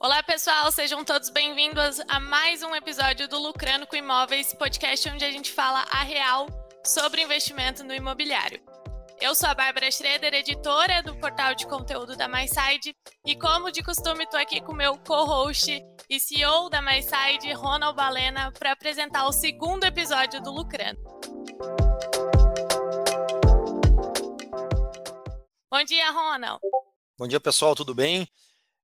Olá, pessoal, sejam todos bem-vindos a mais um episódio do Lucrando com Imóveis, podcast onde a gente fala a real sobre investimento no imobiliário. Eu sou a Bárbara Schroeder, editora do portal de conteúdo da MySide, e como de costume, estou aqui com meu co-host e CEO da MySide, Ronald Balena, para apresentar o segundo episódio do Lucrando. Bom dia, Ronald. Bom dia, pessoal, tudo bem?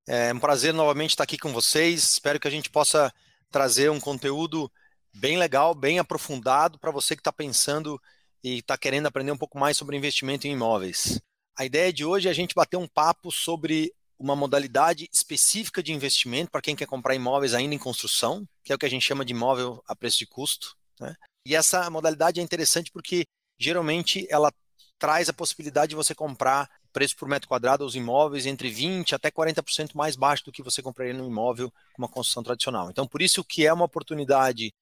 É um prazer novamente estar aqui com vocês. Espero que a gente possa trazer um conteúdo bem legal, bem aprofundado para você que está pensando e está querendo aprender um pouco mais sobre investimento em imóveis. A ideia de hoje é a gente bater um papo sobre uma modalidade específica de investimento para quem quer comprar imóveis ainda em construção, que é o que a gente chama de imóvel a preço de custo. Né? E essa modalidade é interessante porque geralmente ela traz a possibilidade de você comprar preço por metro quadrado aos imóveis entre 20% até 40% mais baixo do que você compraria no imóvel com uma construção tradicional. Então, por isso que é uma oportunidade,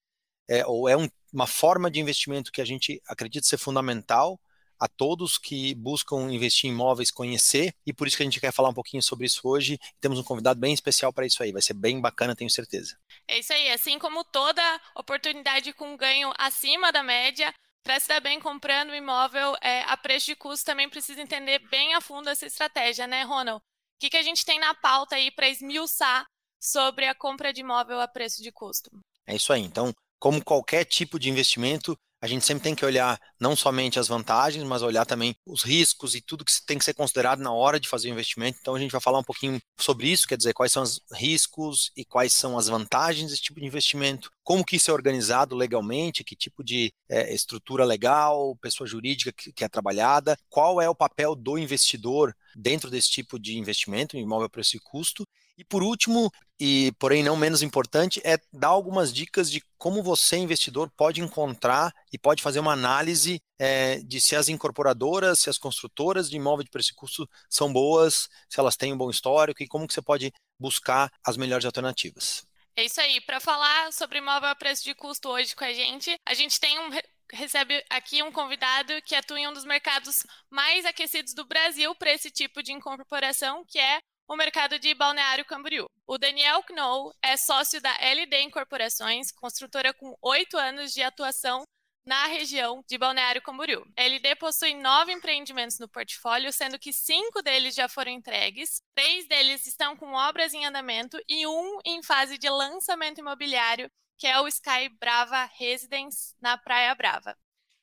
é, ou é um, uma forma de investimento que a gente acredita ser fundamental a todos que buscam investir em imóveis conhecer, e por isso que a gente quer falar um pouquinho sobre isso hoje. Temos um convidado bem especial para isso aí, vai ser bem bacana, tenho certeza. É isso aí, assim como toda oportunidade com ganho acima da média, para se dar bem comprando imóvel é, a preço de custo, também precisa entender bem a fundo essa estratégia, né, Ronald? O que, que a gente tem na pauta aí para esmiuçar sobre a compra de imóvel a preço de custo? É isso aí. Então, como qualquer tipo de investimento, a gente sempre tem que olhar não somente as vantagens, mas olhar também os riscos e tudo que tem que ser considerado na hora de fazer o investimento. Então a gente vai falar um pouquinho sobre isso, quer dizer, quais são os riscos e quais são as vantagens desse tipo de investimento, como que isso é organizado legalmente, que tipo de é, estrutura legal, pessoa jurídica que, que é trabalhada, qual é o papel do investidor dentro desse tipo de investimento, imóvel preço e custo, e por último, e porém não menos importante, é dar algumas dicas de como você, investidor, pode encontrar e pode fazer uma análise é, de se as incorporadoras, se as construtoras de imóvel de preço e custo são boas, se elas têm um bom histórico e como que você pode buscar as melhores alternativas. É isso aí. Para falar sobre imóvel a preço de custo hoje com a gente, a gente tem um recebe aqui um convidado que atua em um dos mercados mais aquecidos do Brasil para esse tipo de incorporação, que é o mercado de Balneário Camboriú. O Daniel Knoll é sócio da LD Incorporações, construtora com oito anos de atuação na região de Balneário Camboriú. A LD possui nove empreendimentos no portfólio, sendo que cinco deles já foram entregues, três deles estão com obras em andamento e um em fase de lançamento imobiliário, que é o Sky Brava Residence, na Praia Brava.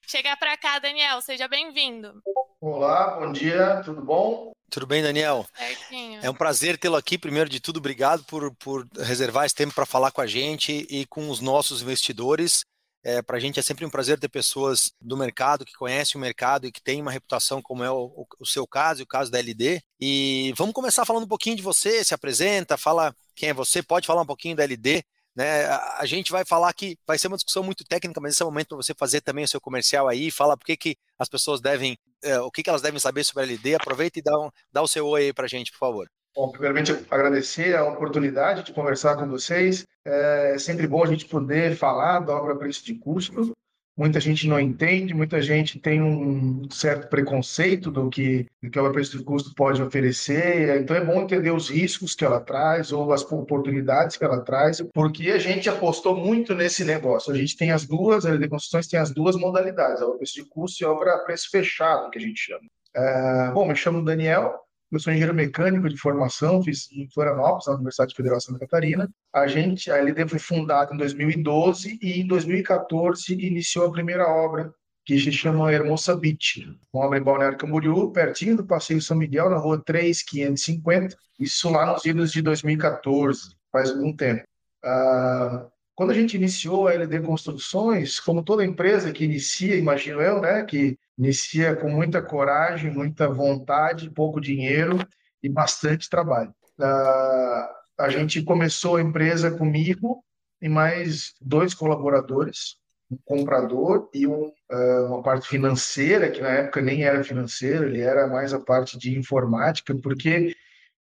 Chega para cá, Daniel, seja bem-vindo. Olá, bom dia, tudo bom? Tudo bem, Daniel? Certinho. É um prazer tê-lo aqui. Primeiro de tudo, obrigado por, por reservar esse tempo para falar com a gente e com os nossos investidores. É, para a gente é sempre um prazer ter pessoas do mercado que conhecem o mercado e que têm uma reputação como é o, o, seu caso e o caso da LD. E vamos começar falando um pouquinho de você, se apresenta, fala quem é você, pode falar um pouquinho da LD. Né? A gente vai falar que vai ser uma discussão muito técnica, mas esse é o momento para você fazer também o seu comercial aí, fala por que, que as pessoas devem, é, o que, que elas devem saber sobre a LD. Aproveita e dá, um, dá o seu oi aí para a gente, por favor. Bom, primeiramente agradecer a oportunidade de conversar com vocês. É sempre bom a gente poder falar da obra preço de custo muita gente não entende, muita gente tem um certo preconceito do que, do que a preço de custo pode oferecer. Então é bom entender os riscos que ela traz ou as oportunidades que ela traz, porque a gente apostou muito nesse negócio. A gente tem as duas, a de construções tem as duas modalidades, a preço de custo e a obra preço fechado, que a gente chama. É, bom, me chamo Daniel, eu sou engenheiro mecânico de formação, fiz em Florianópolis, na Universidade Federal de Santa Catarina. A gente, a LD foi fundada em 2012 e em 2014 iniciou a primeira obra, que se chama Hermosa Beach, uma obra em Balneário Camboriú, pertinho do Passeio São Miguel, na rua 3550, isso lá nos idos de 2014, faz algum tempo. Ah, quando a gente iniciou a LD Construções, como toda empresa que inicia, imagino eu, né, que inicia com muita coragem, muita vontade, pouco dinheiro e bastante trabalho. Uh, a gente começou a empresa comigo e mais dois colaboradores, um comprador e um, uh, uma parte financeira, que na época nem era financeira, ele era mais a parte de informática, porque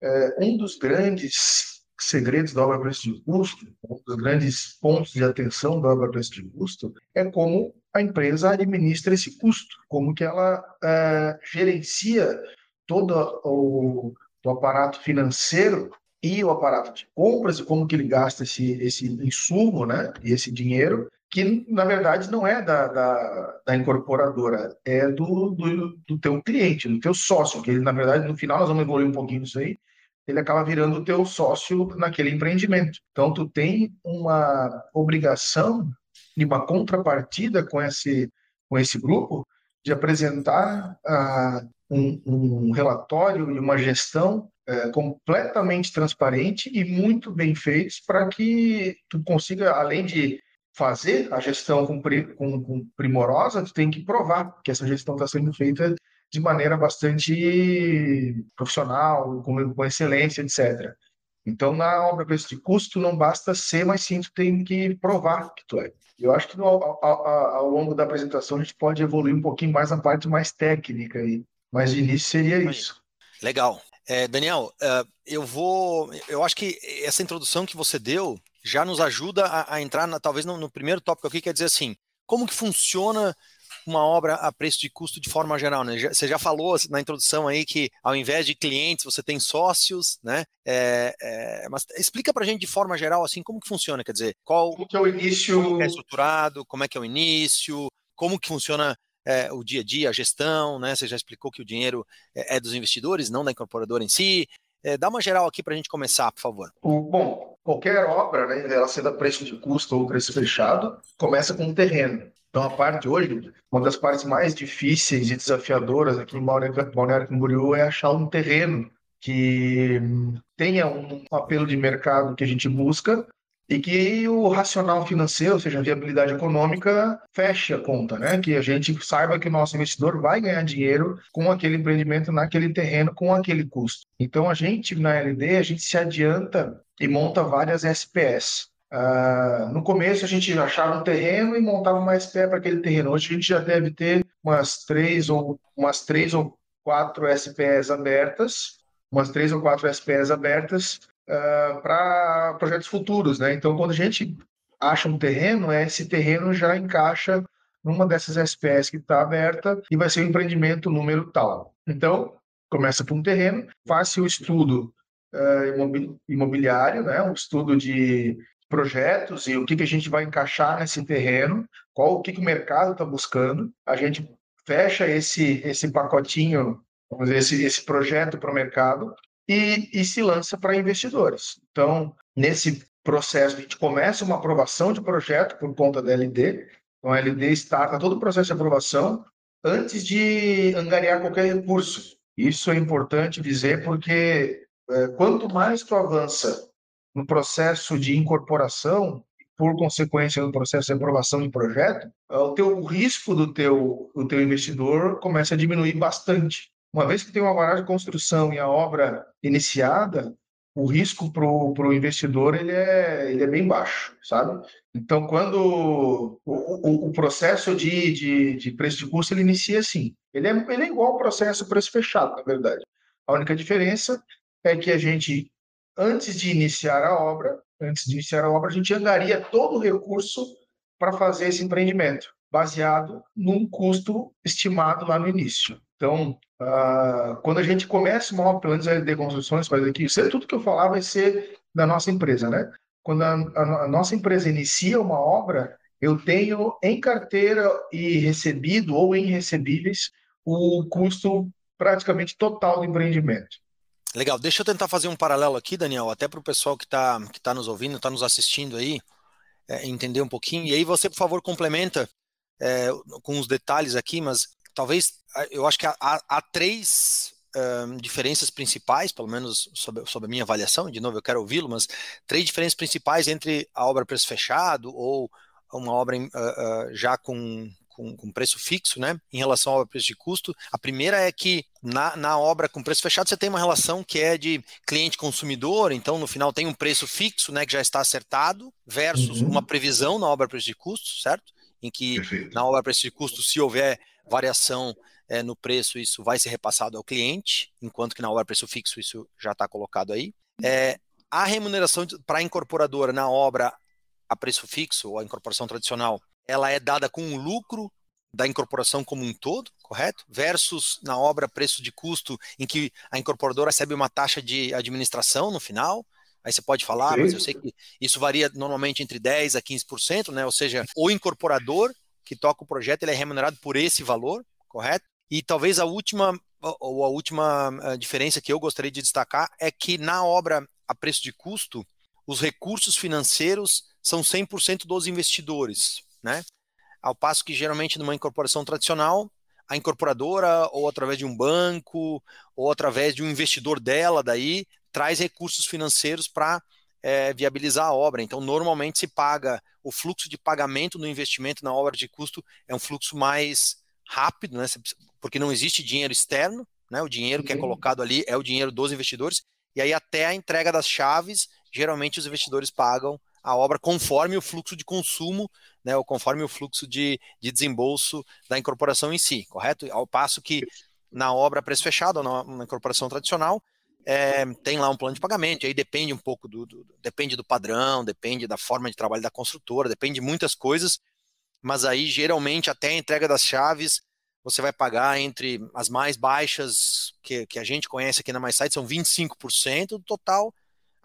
uh, um dos grandes segredos da obra preço de custo, um dos grandes pontos de atenção da obra preço de custo, é como a empresa administra esse custo, como que ela é, gerencia todo o, o aparato financeiro e o aparato de compras e como que ele gasta esse, esse insumo, né, e esse dinheiro, que na verdade não é da, da, da incorporadora, é do, do, do, teu cliente, do teu sócio, que ele, na verdade, no final nós vamos evoluir um pouquinho isso aí, ele acaba virando o teu sócio naquele empreendimento. Então, tu tem uma obrigação e uma contrapartida com esse, com esse grupo de apresentar uh, um, um, relatório e uma gestão uh, completamente transparente e muito bem feitos para que tu consiga, além de fazer a gestão com, com, com primorosa, tu tem que provar que essa gestão está sendo feita de maneira bastante profissional, com, com excelência, etc. Então, na obra preço de custo, não basta ser, mas sim tu tem que provar que tu é. Eu acho que no, ao, ao, ao, longo da apresentação a gente pode evoluir um pouquinho mais na parte mais técnica aí. Mas de início seria isso. Legal. É, Daniel, uh, eu vou. Eu acho que essa introdução que você deu já nos ajuda a, a entrar, na, talvez, no, no, primeiro tópico aqui, quer dizer assim, como que funciona uma obra a preço de custo de forma geral, né? Você já falou na introdução aí que ao invés de clientes você tem sócios, né? É, é, mas explica para a gente de forma geral assim como que funciona, quer dizer, qual como que é o início, como é estruturado, como é que é o início, como que funciona é, o dia a dia, a gestão, né? Você já explicou que o dinheiro é, é dos investidores, não da incorporadora em si. É, dá uma geral aqui para a gente começar, por favor. Bom, qualquer obra, né, ela sendo a preço de custo ou preço fechado, começa com um terreno. Então, a parte hoje, uma das partes mais difíceis e desafiadoras aqui em Balneário Camboriú é achar um terreno que tenha um apelo de mercado que a gente busca e que o racional financeiro, ou seja, a viabilidade econômica, feche a conta, né? Que a gente saiba que o nosso investidor vai ganhar dinheiro com aquele empreendimento naquele terreno, com aquele custo. Então, a gente, na LD, a gente se adianta e monta várias SPS. Uh, no começo a gente achava um terreno e montava uma SPE para aquele terreno. Hoje a gente já deve ter umas três ou umas três ou quatro SPEs abertas, umas três ou quatro SPEs abertas uh, para projetos futuros, né? Então quando a gente acha um terreno, esse terreno já encaixa numa dessas SPEs que está aberta e vai ser o um empreendimento número tal. Então começa por um terreno, faz o estudo uh, imobiliário, né? Um estudo de projetos e o que, que a gente vai encaixar nesse terreno, qual o que, que o mercado está buscando. A gente fecha esse, esse pacotinho, vamos dizer, esse, esse projeto para o mercado e, e se lança para investidores. Então, nesse processo, a gente começa uma aprovação de projeto por conta da LD. Então, a LD starta todo o processo de aprovação antes de angariar qualquer recurso. Isso é importante dizer porque é, quanto mais tu avança no processo de incorporação, por consequência do processo de aprovação de projeto, eh, o teu o risco do teu, do teu investidor começa a diminuir bastante. Uma vez que tem uma varagem de construção e a obra iniciada, o risco para o investidor ele é, ele é bem baixo, sabe? Então, quando o, o, o processo de, de, de, preço de custo ele inicia assim, ele é, ele é igual ao processo preço fechado, na verdade. A única diferença é que a gente antes de iniciar a obra, antes de iniciar a obra, a gente andaria todo o recurso para fazer esse empreendimento, baseado num custo estimado lá no início. Então, uh, quando a gente começa uma obra, pelo menos LD Construções faz aqui, isso é tudo que eu falar vai ser da nossa empresa, né? Quando a, a, a nossa empresa inicia uma obra, eu tenho em carteira e recebido ou em recebíveis o custo praticamente total do empreendimento. Legal, deixa eu tentar fazer um paralelo aqui, Daniel, até para o pessoal que está que tá nos ouvindo, está nos assistindo aí, é, entender um pouquinho. E aí você, por favor, complementa é, com os detalhes aqui, mas talvez eu acho que há, há três um, diferenças principais, pelo menos sobre, sobre a minha avaliação, de novo eu quero ouvi-lo, mas três diferenças principais entre a obra preço fechado ou uma obra uh, uh, já com, com, com, preço fixo, né, em relação ao preço de custo. A primeira é que na, na obra com preço fechado você tem uma relação que é de cliente-consumidor, então no final tem um preço fixo, né, que já está acertado, versus uhum. uma previsão na obra preço de custo, certo? Em que Perfeito. na obra preço de custo, se houver variação é, no preço, isso vai ser repassado ao cliente, enquanto que na obra preço fixo isso já está colocado aí. É, a remuneração para a incorporadora na obra a preço fixo, ou a incorporação tradicional, ela é dada com o lucro da incorporação como um todo, correto? Versus na obra preço de custo, em que a incorporadora recebe uma taxa de administração no final. aí você pode falar, mas eu sei que isso varia normalmente entre 10% a 15%, né? Ou seja, o incorporador que toca o projeto ele é remunerado por esse valor, correto? E talvez a última ou a última eh, diferença que eu gostaria de destacar é que na obra a preço de custo, os recursos financeiros são 100% dos investidores, né? Ao passo que geralmente numa incorporação tradicional, a incorporadora ou através de um banco ou através de um investidor dela daí traz recursos financeiros para é, viabilizar a obra. Então, normalmente se paga o fluxo de pagamento no investimento na obra de custo é um fluxo mais rápido, né? Porque não existe dinheiro externo, né? O dinheiro que é colocado ali é o dinheiro dos investidores. E aí, até a entrega das chaves, geralmente os investidores pagam a obra conforme o fluxo de consumo, né, ou conforme o fluxo de, de desembolso da incorporação em si, correto? Ao passo que na obra preço fechado, na, na incorporação tradicional, é, tem lá um plano de pagamento, aí depende um pouco do, do, depende do padrão, depende da forma de trabalho da construtora, depende de muitas coisas, mas aí geralmente até a entrega das chaves você vai pagar entre as mais baixas que, que a gente conhece aqui na MySite, são 25% do total,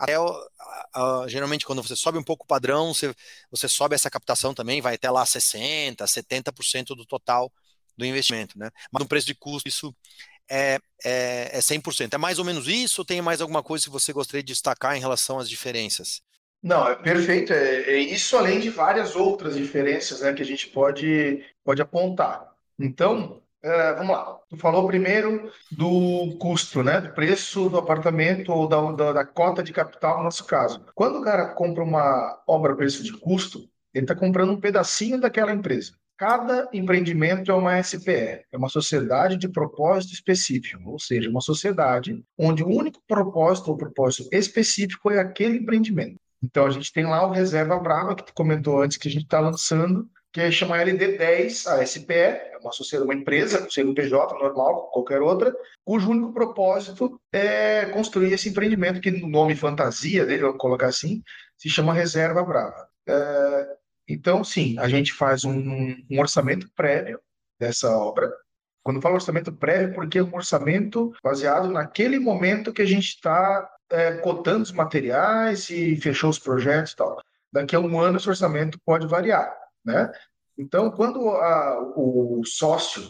até uh, geralmente quando você sobe um pouco o padrão, você, você sobe essa captação também, vai até lá 60%, 70% do total do investimento, né? Mas no preço de custo isso é, é, é 100%. É mais ou menos isso ou tem mais alguma coisa que você gostaria de destacar em relação às diferenças? Não, é perfeito. É, é isso além de várias outras diferenças né, que a gente pode, pode apontar. Então, é, vamos lá. Tu falou primeiro do custo, né? Do preço do apartamento ou da, da, da, cota de capital, no nosso caso. Quando o cara compra uma obra preço de custo, ele está comprando um pedacinho daquela empresa. Cada empreendimento é uma SPE, é uma sociedade de propósito específico, ou seja, uma sociedade onde o único propósito ou propósito específico é aquele empreendimento. Então a gente tem lá o Reserva Brava, que tu comentou antes que a gente está lançando, que chama LD10, a SPE, é uma sociedade, uma empresa, um CNPJ normal, qualquer outra, cujo único propósito é construir esse empreendimento, que no nome fantasia dele, vamos colocar assim, se chama Reserva Brava. É, então, sim, a gente faz um, um orçamento prévio dessa obra. Quando falo orçamento prévio, porque é um orçamento baseado naquele momento que a gente está é, cotando os materiais e fechou os projetos e tal. Daqui a um ano esse orçamento pode variar. Né? Então, quando a, o sócio,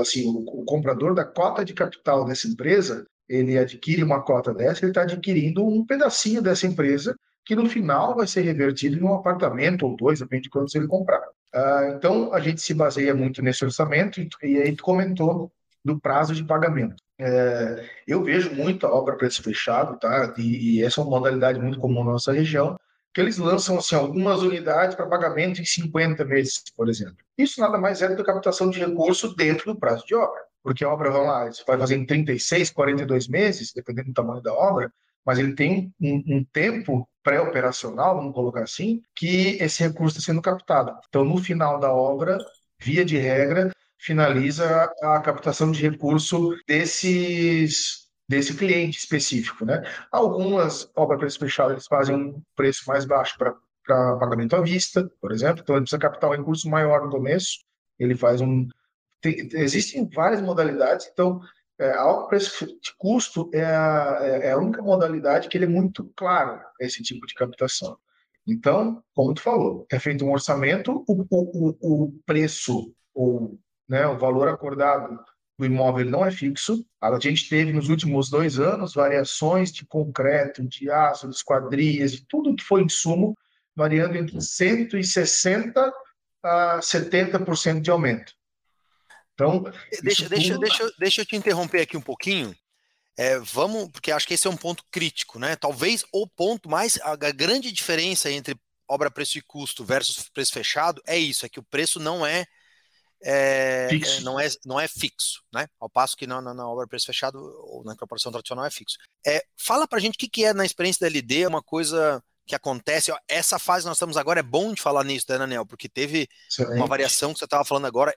assim, o, o, comprador da cota de capital dessa empresa, ele adquire uma cota dessa, ele está adquirindo um pedacinho dessa empresa que no final vai ser revertido em um apartamento ou dois, depende de quantos ele comprar. Ah, então, a gente se baseia muito nesse orçamento e, e aí tu comentou do prazo de pagamento. É, eu vejo muito a obra preço fechado, tá? E, e, essa é uma modalidade muito comum na nossa região que eles lançam assim, algumas unidades para pagamento em 50 meses, por exemplo. Isso nada mais é do que captação de recurso dentro do prazo de obra. Porque a obra, vamos lá, você vai fazer em 36, 42 meses, dependendo do tamanho da obra, mas ele tem um, um tempo pré-operacional, vamos colocar assim, que esse recurso está sendo captado. Então, no final da obra, via de regra, finaliza a captação de recurso desses desse cliente específico, né? Algumas obras fechado eles fazem um preço mais baixo para pagamento à vista, por exemplo, então ele precisa captar um recurso maior no começo, ele faz um tem, existem várias modalidades, então é, a preço de custo é a, é, é a única modalidade que ele é muito claro esse tipo de captação. Então, como tu falou, é feito um orçamento, o, o, o preço, ou né, o valor acordado do imóvel não é fixo. A gente teve nos últimos dois anos variações de concreto, de aço, de esquadrias, de tudo que foi insumo, variando entre 160% a 70% de aumento. Então, deixa, deixa, tudo... deixa, deixa eu te interromper aqui um pouquinho. É, vamos, porque acho que esse é um ponto crítico, né? Talvez o ponto mais, a grande diferença entre obra preço e custo versus preço fechado é isso, é que o preço não é é, é, não, é, não é fixo, né? Ao passo que na, na, na obra preço fechado ou na incorporação tradicional é fixo. É, fala pra gente o que, que é na experiência da LD, uma coisa que acontece. Ó, essa fase nós estamos agora, é bom de falar nisso, né, Daniel? Porque teve Excelente. uma variação que você estava falando agora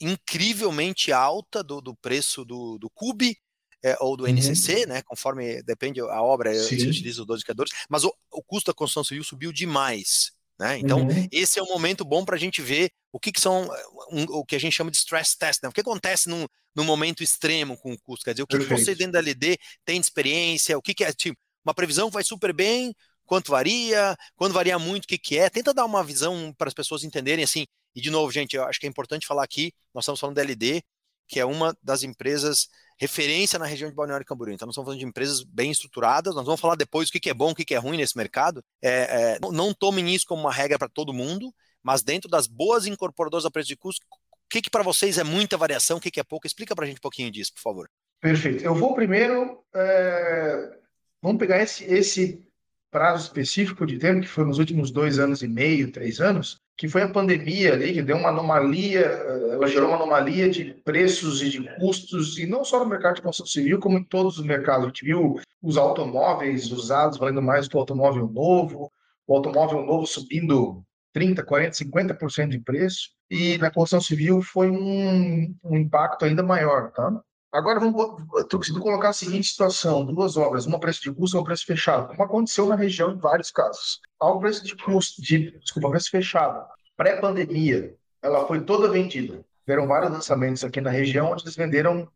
incrivelmente alta do, do preço do, do CUB é, ou do NCC, uhum. né? Conforme depende a obra, Sim. se utiliza os dois indicadores, mas o, o custo da construção civil subiu demais. Né? Então, uhum. esse é um momento bom para a gente ver o que, que são um, o que a gente chama de stress test. Né? O que acontece num, num momento extremo com o custo? Quer dizer, o que, que você dentro da LD tem de experiência? O que, que é tipo, uma previsão que vai super bem, quanto varia, quando varia muito, o que, que é. Tenta dar uma visão para as pessoas entenderem assim. E de novo, gente, eu acho que é importante falar aqui, nós estamos falando da LD, que é uma das empresas referência na região de Balneário Camboriú. Então, nós estamos falando de empresas bem estruturadas. Nós vamos falar depois o que é bom, o que é ruim nesse mercado. É, é, não tomem isso como uma regra para todo mundo, mas dentro das boas incorporadoras a preço de custo, o que, que para vocês é muita variação, o que, que é pouco? Explica para a gente um pouquinho disso, por favor. Perfeito. Eu vou primeiro. É... Vamos pegar esse, esse prazo específico de tempo, que foi nos últimos dois anos e meio, três anos, que foi a pandemia ali, que deu uma anomalia, eh, ela gerou uma anomalia de preços e de custos, e não só no mercado de construção civil, como em todos os mercados. A gente viu os automóveis usados valendo mais que o automóvel novo, o automóvel novo subindo 30%, 40%, 50% de preço, e na construção civil foi um, um impacto ainda maior, tá? Agora, vamos, eu colocar a seguinte situação: duas obras, uma preço de custo e uma preço fechado, como aconteceu na região em vários casos. Ao preço de custo, de, desculpa, preço fechado, pré-pandemia, ela foi toda vendida. Tiveram vários lançamentos aqui na região, onde eles venderam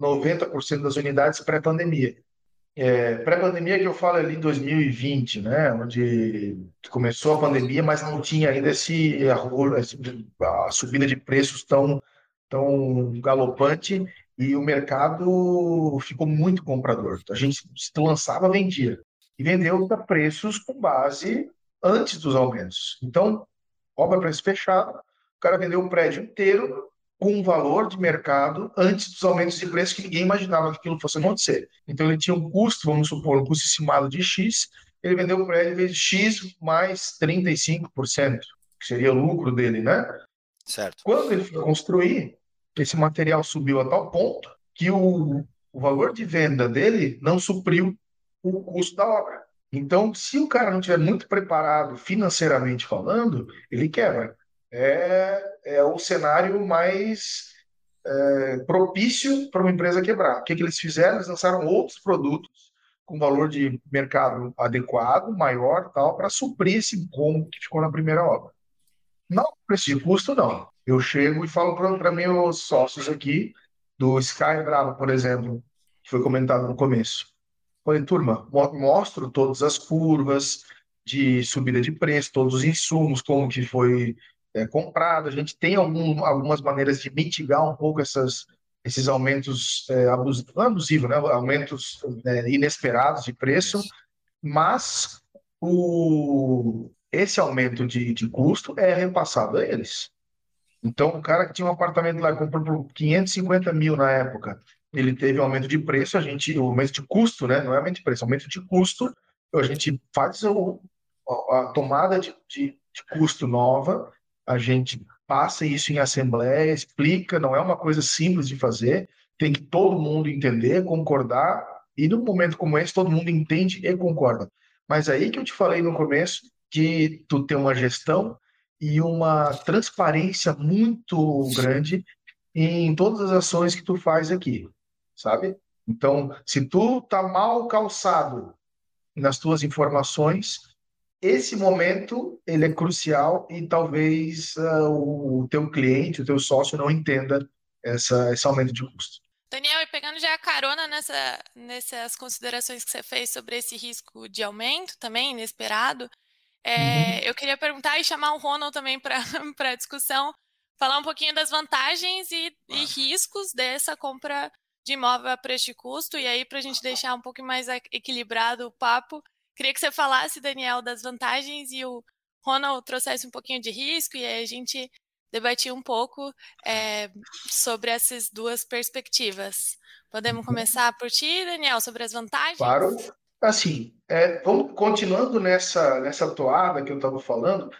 90% das unidades pré-pandemia. É, pré-pandemia que eu falo ali em 2020, né, onde começou a pandemia, mas não tinha ainda esse, a, a subida de preços tão, tão galopante e o mercado ficou muito comprador. A gente se lançava, vendia. E vendeu a preços com base antes dos aumentos. Então, obra preço fechado, o cara vendeu o prédio inteiro com um valor de mercado antes dos aumentos de preço que ninguém imaginava que aquilo fosse acontecer. Então, ele tinha um custo, vamos supor, um custo estimado de X, ele vendeu o prédio vezes X mais 35%, que seria o lucro dele, né? Certo. Quando ele foi construir, esse material subiu a tal ponto que o, o valor de venda dele não supriu o custo da obra. Então, se o cara não estiver muito preparado financeiramente falando, ele quebra. É, é o cenário mais é, propício para uma empresa quebrar. O que, que eles fizeram? Eles lançaram outros produtos com valor de mercado adequado, maior, tal, para suprir esse incômodo que ficou na primeira obra. Não preço de custo, não. Eu chego e falo para meus sócios aqui, do Sky Brava, por exemplo, que foi comentado no começo. Falei, turma, mostro todas as curvas de subida de preço, todos os insumos, como que foi é, comprado. A gente tem algum, algumas maneiras de mitigar um pouco essas, esses aumentos é, abusivos, abusivos, né? aumentos é, inesperados de preço, mas o, esse aumento de, de custo é repassado a eles. Então, o cara que tinha um apartamento lá, comprou por 550 mil na época, ele teve um aumento de preço, a gente, o aumento de custo, né? Não é aumento de preço, é aumento de custo, a gente faz o, a tomada de, de, de custo nova, a gente passa isso em assembleia, explica, não é uma coisa simples de fazer, tem que todo mundo entender, concordar, e num momento como esse, todo mundo entende e concorda. Mas aí que eu te falei no começo, que tu tem uma gestão e uma transparência muito grande em todas as ações que tu faz aqui, sabe? Então, se tu tá mal calçado nas tuas informações, esse momento ele é crucial e talvez uh, o teu cliente, o teu sócio não entenda essa, esse aumento de custo. Daniel, e pegando já a carona nessa, nessas considerações que você fez sobre esse risco de aumento também inesperado, é, uhum. Eu queria perguntar e chamar o Ronald também para a discussão, falar um pouquinho das vantagens e, e, riscos dessa compra de imóvel a preço de custo, e aí para a gente deixar um pouco mais equilibrado o papo, queria que você falasse, Daniel, das vantagens e o Ronald trouxesse um pouquinho de risco, e aí a gente debatir um pouco é, sobre essas duas perspectivas. Podemos uhum. começar por ti, Daniel, sobre as vantagens? Claro. Assim, é, vamos, continuando nessa, nessa toada que eu estava falando,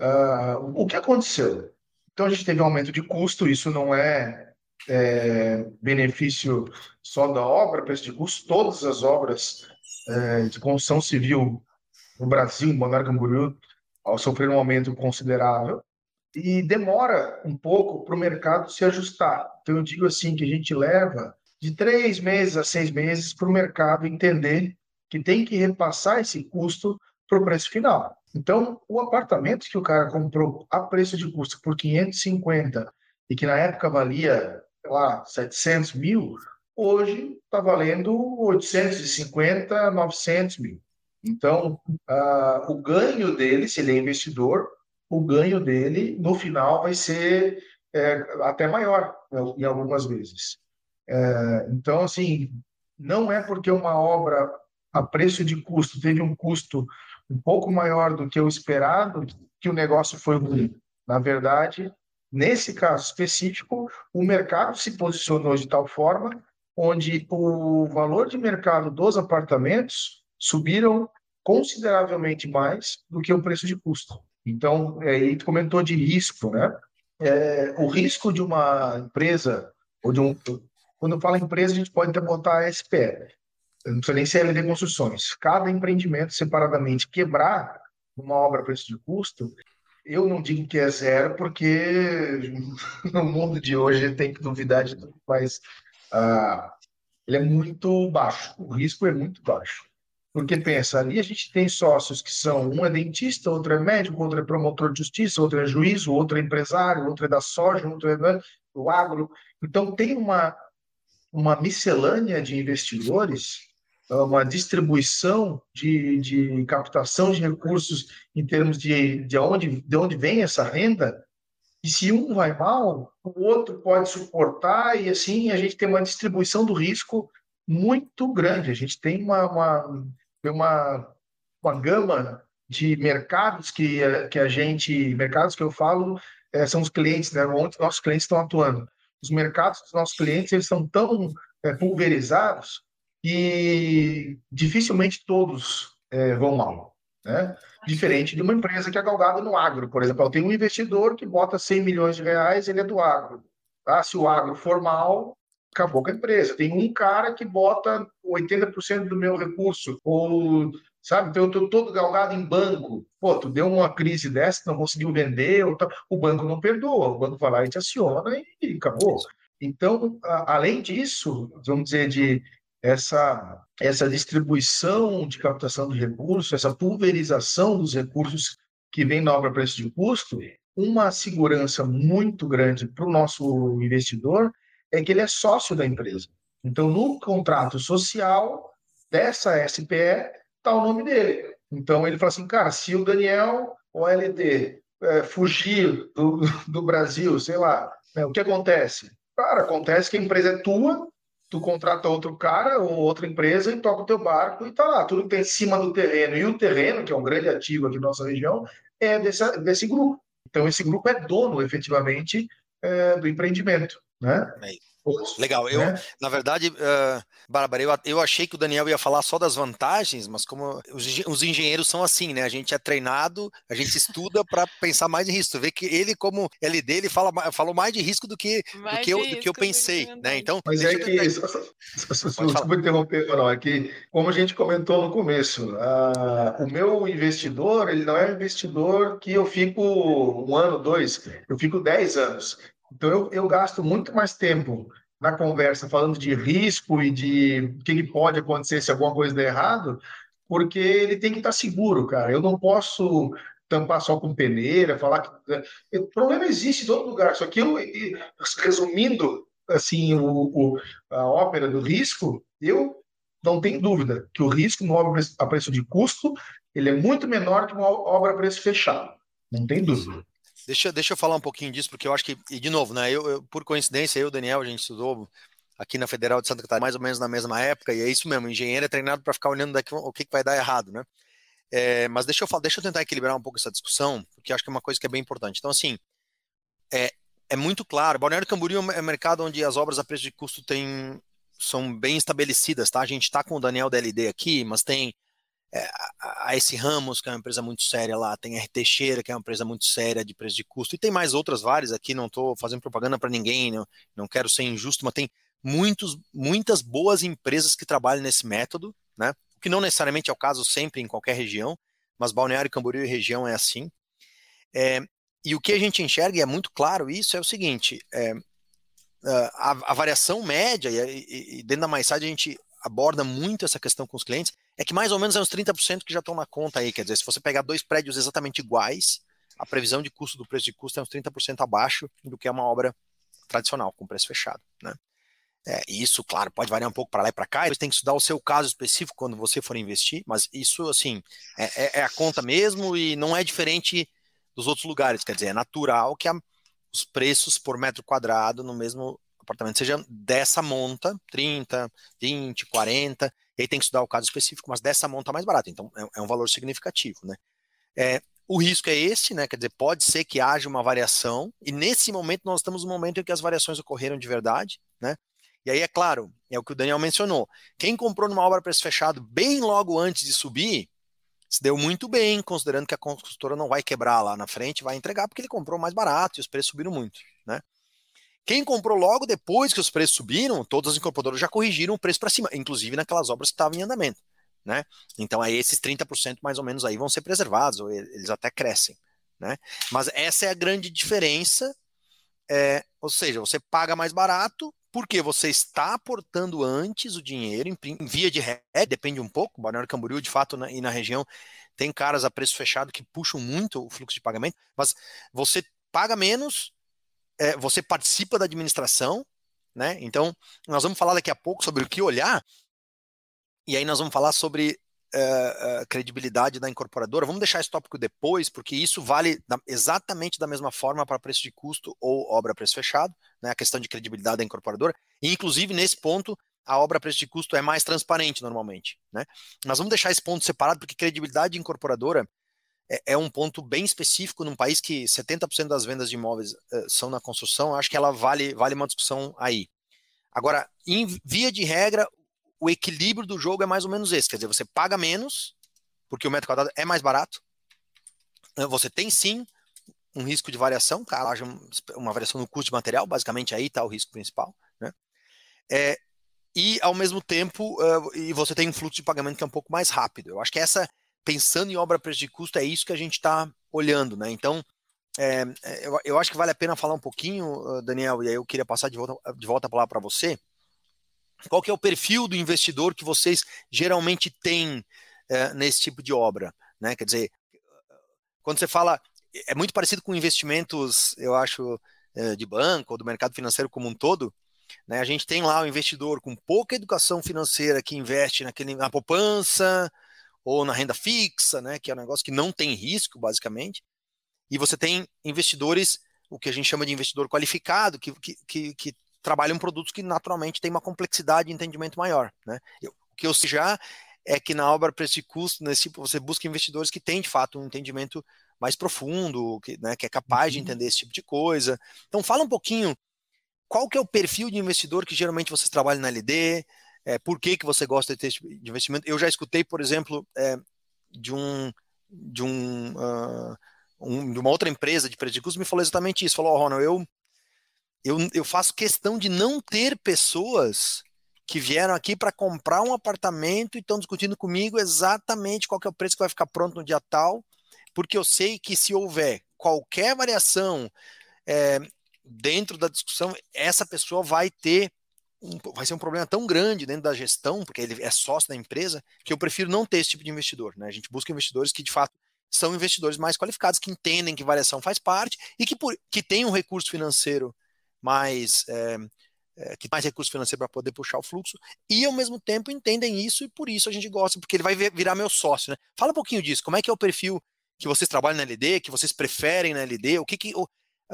uh, o que aconteceu? Então, a gente teve um aumento de custo, isso não é, é benefício só da obra, preço de custo, todas as obras é, de construção civil no Brasil, Balneário Camboriú, sofreram um aumento considerável e demora um pouco para o mercado se ajustar. Então, eu digo assim que a gente leva de três meses a seis meses para o mercado entender que tem que repassar esse custo para o preço final. Então, o apartamento que o cara comprou a preço de custo por 550 e que na época valia, sei lá, 700 mil, hoje está valendo 850, 900 mil. Então, uh, o ganho dele, se ele é investidor, o ganho dele no final vai ser é, até maior né, em algumas vezes. É, então, assim, não é porque uma obra a preço de custo teve um custo um pouco maior do que o esperado que o negócio foi ruim. Na verdade, nesse caso específico, o mercado se posicionou de tal forma onde o valor de mercado dos apartamentos subiram consideravelmente mais do que o preço de custo. Então, aí tu comentou de risco, né? É, o risco de uma empresa, ou de um. Quando eu falo empresa, a gente pode até botar a SPE, não precisa nem ser LD Construções. Cada empreendimento separadamente quebrar uma obra a preço de custo, eu não digo que é zero, porque no mundo de hoje tem que duvidar de tudo, mas ah, ele é muito baixo, o risco é muito baixo. Porque pensa, ali a gente tem sócios que são, um é dentista, outro é médico, outro é promotor de justiça, outro é juiz, outro é empresário, outro é da soja, outro é do agro. Então tem uma, uma miscelânea de investidores, uma distribuição de, de captação de recursos em termos de, de, onde, de onde vem essa renda, e se um vai mal, o outro pode suportar, e assim a gente tem uma distribuição do risco muito grande. A gente tem uma, uma, uma, uma gama de mercados que, que a gente, mercados que eu falo, é, são os clientes, né, onde nossos clientes estão atuando. Os mercados dos nossos clientes eles são tão é, pulverizados que dificilmente todos é, vão mal. Né? Diferente de uma empresa que é galgada no agro, por exemplo. Tenho um investidor que bota 100 milhões de reais, ele é do agro. Ah, se o agro for mal, acabou com a empresa. Tem um cara que bota 80% do meu recurso, ou, sabe, então eu estou todo galgado em banco. Pô, tu deu uma crise dessa, não conseguiu vender, o banco não perdoa, o banco vai lá e te aciona e acabou. Então, a, além disso, vamos dizer, de essa, essa distribuição de captação de recursos, essa pulverização dos recursos que vem na obra preço de custo, uma segurança muito grande para o nosso investidor é que ele é sócio da empresa. Então, no contrato social dessa SPE, está o nome dele. Então, ele fala assim, cara, se o Daniel, o LD, é, fugir do, do Brasil, sei lá, né, o que acontece? Cara, acontece que a empresa é tua, tu contrata outro cara ou outra empresa e toca o teu barco e tá lá. Tudo que tem em cima do terreno. E o terreno, que é um grande ativo aqui na nossa região, é desse, desse grupo. Então, esse grupo é dono, efetivamente, é, do empreendimento. Né? É Legal. Eu, né? na verdade, uh, Bárbara, eu, eu achei que o Daniel ia falar só das vantagens, mas como os, os engenheiros são assim, né? A gente é treinado, a gente estuda para pensar mais em risco. Tu vê que ele, como LD, ele fala, falou mais de risco do que, do que, eu, do que eu pensei, né? Então, mas é que, desculpa interromper, não, é que, como a gente comentou no começo, uh, o meu investidor, ele não é um investidor que eu fico um ano, dois, eu fico dez anos. Então, eu, eu gasto muito mais tempo na conversa falando de risco e de o que pode acontecer se alguma coisa der errado, porque ele tem que estar seguro, cara. Eu não posso tampar só com peneira, falar que né, o problema existe em todo lugar. Só que eu, resumindo assim o, o, a ópera do risco, eu não tenho dúvida que o risco no obra a preço de custo ele é muito menor que uma obra a preço fechado. Não tem dúvida. Deixa, deixa eu falar um pouquinho disso, porque eu acho que, e de novo, né, eu, eu por coincidência, eu e o Daniel, a gente estudou aqui na Federal de Santa Catarina, mais ou menos na mesma época, e é isso mesmo, engenheiro é treinado para ficar olhando daqui, o que, que vai dar errado, né? É, mas deixa eu, falar, deixa eu tentar equilibrar um pouco essa discussão, porque acho que é uma coisa que é bem importante. Então, assim, é, é muito claro, Balneário Camboriú é um mercado onde as obras a preço de custo tem, são bem estabelecidas, tá? A gente está com o Daniel DLD aqui, mas tem é, a esse Ramos, que é uma empresa muito séria lá, tem a RT Teixeira, que é uma empresa muito séria de preço de custo, e tem mais outras várias aqui, não estou fazendo propaganda para ninguém, não, não quero ser injusto, mas tem muitos, muitas boas empresas que trabalham nesse método, né? O que não necessariamente é o caso sempre em qualquer região, mas Balneário Camboriú e região é assim. É, e o que a gente enxerga, e é muito claro isso, é o seguinte, é, a, a, variação média, e, e dentro da MySide a gente aborda muito essa questão com os clientes, é que mais ou menos é uns 30% que já estão na conta aí. Quer dizer, se você pegar dois prédios exatamente iguais, a previsão de custo do preço de custo é uns 30% abaixo do que é uma obra tradicional, com preço fechado. Né? É, isso, claro, pode variar um pouco para lá e para cá. Você tem que estudar o seu caso específico quando você for investir, mas isso, assim, é, é, é a conta mesmo e não é diferente dos outros lugares. Quer dizer, é natural que a, os preços por metro quadrado no mesmo apartamento sejam dessa monta, 30, 20, 40. E aí tem que estudar o caso específico, mas dessa monta mais barato. Então, é, é um valor significativo, né? É, o risco é esse, né? Quer dizer, pode ser que haja uma variação, e nesse momento nós estamos no momento em que as variações ocorreram de verdade, né? E aí, é claro, é o que o Daniel mencionou. Quem comprou numa obra preço fechado bem logo antes de subir, se deu muito bem, considerando que a construtora não vai quebrar lá na frente, vai entregar porque ele comprou mais barato e os preços subiram muito, né? Quem comprou logo depois que os preços subiram, todas as incorporadoras já corrigiram o preço para cima, inclusive naquelas obras que estavam em andamento, né? Então aí esses 30% mais ou menos aí vão ser preservados, ou eles até crescem, né? Mas essa é a grande diferença, é, ou seja, você paga mais barato, porque você está aportando antes o dinheiro, em, via de ré, depende um pouco, Balneário Camboriú, de fato, na, e na região, tem caras a preço fechado que puxam muito o fluxo de pagamento, mas você paga menos, é, você participa da administração, né? Então, nós vamos falar daqui a pouco sobre o que olhar, e aí nós vamos falar sobre uh, credibilidade da incorporadora. Vamos deixar esse tópico depois, porque isso vale da, exatamente da mesma forma para preço de custo ou obra preço fechado, né, a questão de credibilidade da incorporadora. E, inclusive, nesse ponto, a obra preço de custo é mais transparente normalmente. Né? Mas vamos deixar esse ponto separado, porque credibilidade de incorporadora é, é um ponto bem específico num país que 70% das vendas de imóveis uh, são na construção. Acho que ela vale, vale uma discussão aí. Agora, em via de regra, o equilíbrio do jogo é mais ou menos esse. Quer dizer, você paga menos, porque o metro quadrado é mais barato. Né, você tem sim um risco de variação, haja uma variação no custo de material, basicamente aí está o risco principal. Né? É, e ao mesmo tempo, uh, e você tem um fluxo de pagamento que é um pouco mais rápido. Eu acho que essa, pensando em obra preço de custo, é isso que a gente está olhando. Né? Então, é, eu, eu, acho que vale a pena falar um pouquinho, Daniel, e aí eu queria passar de volta, de volta a palavra para você qual que é o perfil do investidor que vocês geralmente têm é, nesse tipo de obra? Né? Quer dizer, quando você fala, é muito parecido com investimentos, eu acho, é, de banco ou do mercado financeiro como um todo. Né? A gente tem lá o investidor com pouca educação financeira que investe naquele, na poupança ou na renda fixa, né? que é um negócio que não tem risco, basicamente. E você tem investidores, o que a gente chama de investidor qualificado, que, que, que trabalham produtos que naturalmente têm uma complexidade de entendimento maior. Né? Eu, o que eu sei já é que na obra preço e custo, nesse tipo, você busca investidores que têm de fato um entendimento mais profundo, que, né, que é capaz de uhum. entender esse tipo de coisa. Então fala um pouquinho qual que é o perfil de investidor que geralmente vocês trabalham na LD, é, por que, que você gosta de ter tipo de investimento. Eu já escutei, por exemplo, é, de um de um, uh, um, de uma outra empresa de preço de custo me falou exatamente isso. Falou, oh, Ronald, eu eu, eu faço questão de não ter pessoas que vieram aqui para comprar um apartamento e estão discutindo comigo exatamente qual é o preço que vai ficar pronto no dia tal, porque eu sei que se houver qualquer variação é, dentro da discussão, essa pessoa vai ter um, vai ser um problema tão grande dentro da gestão, porque ele é sócio da empresa, que eu prefiro não ter esse tipo de investidor. Né? A gente busca investidores que de fato são investidores mais qualificados, que entendem que variação faz parte e que, por, que têm um recurso financeiro mais é, que mais recurso financeiro para poder puxar o fluxo e ao mesmo tempo entendem isso e por isso a gente gosta, porque ele vai virar meu sócio, né? Fala um pouquinho disso, como é que é o perfil que vocês trabalham na LD, que vocês preferem na LD, o que que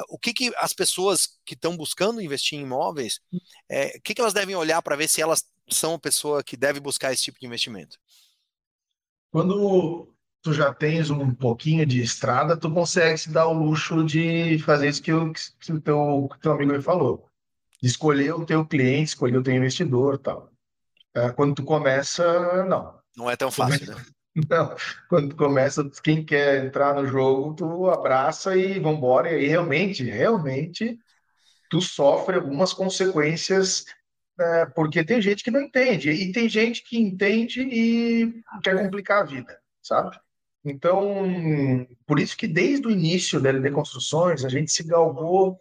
o que, que as pessoas que estão buscando investir em imóveis, é, o que, que elas devem olhar para ver se elas são a pessoa que deve buscar esse tipo de investimento? Quando tu já tens um pouquinho de estrada, tu consegue se dar o luxo de fazer isso que, o, que o teu, que teu amigo me falou. De escolher o teu cliente, escolher o teu investidor tal. É, quando tu começa, não. Não é tão fácil, né? Não, quando começa, quem quer entrar no jogo, tu abraça e vambora. E realmente, realmente, tu sofre algumas consequências, é, porque tem gente que não entende, e tem gente que entende e quer complicar a vida, sabe? Então, por isso que desde o início da LD Construções, a gente se galgou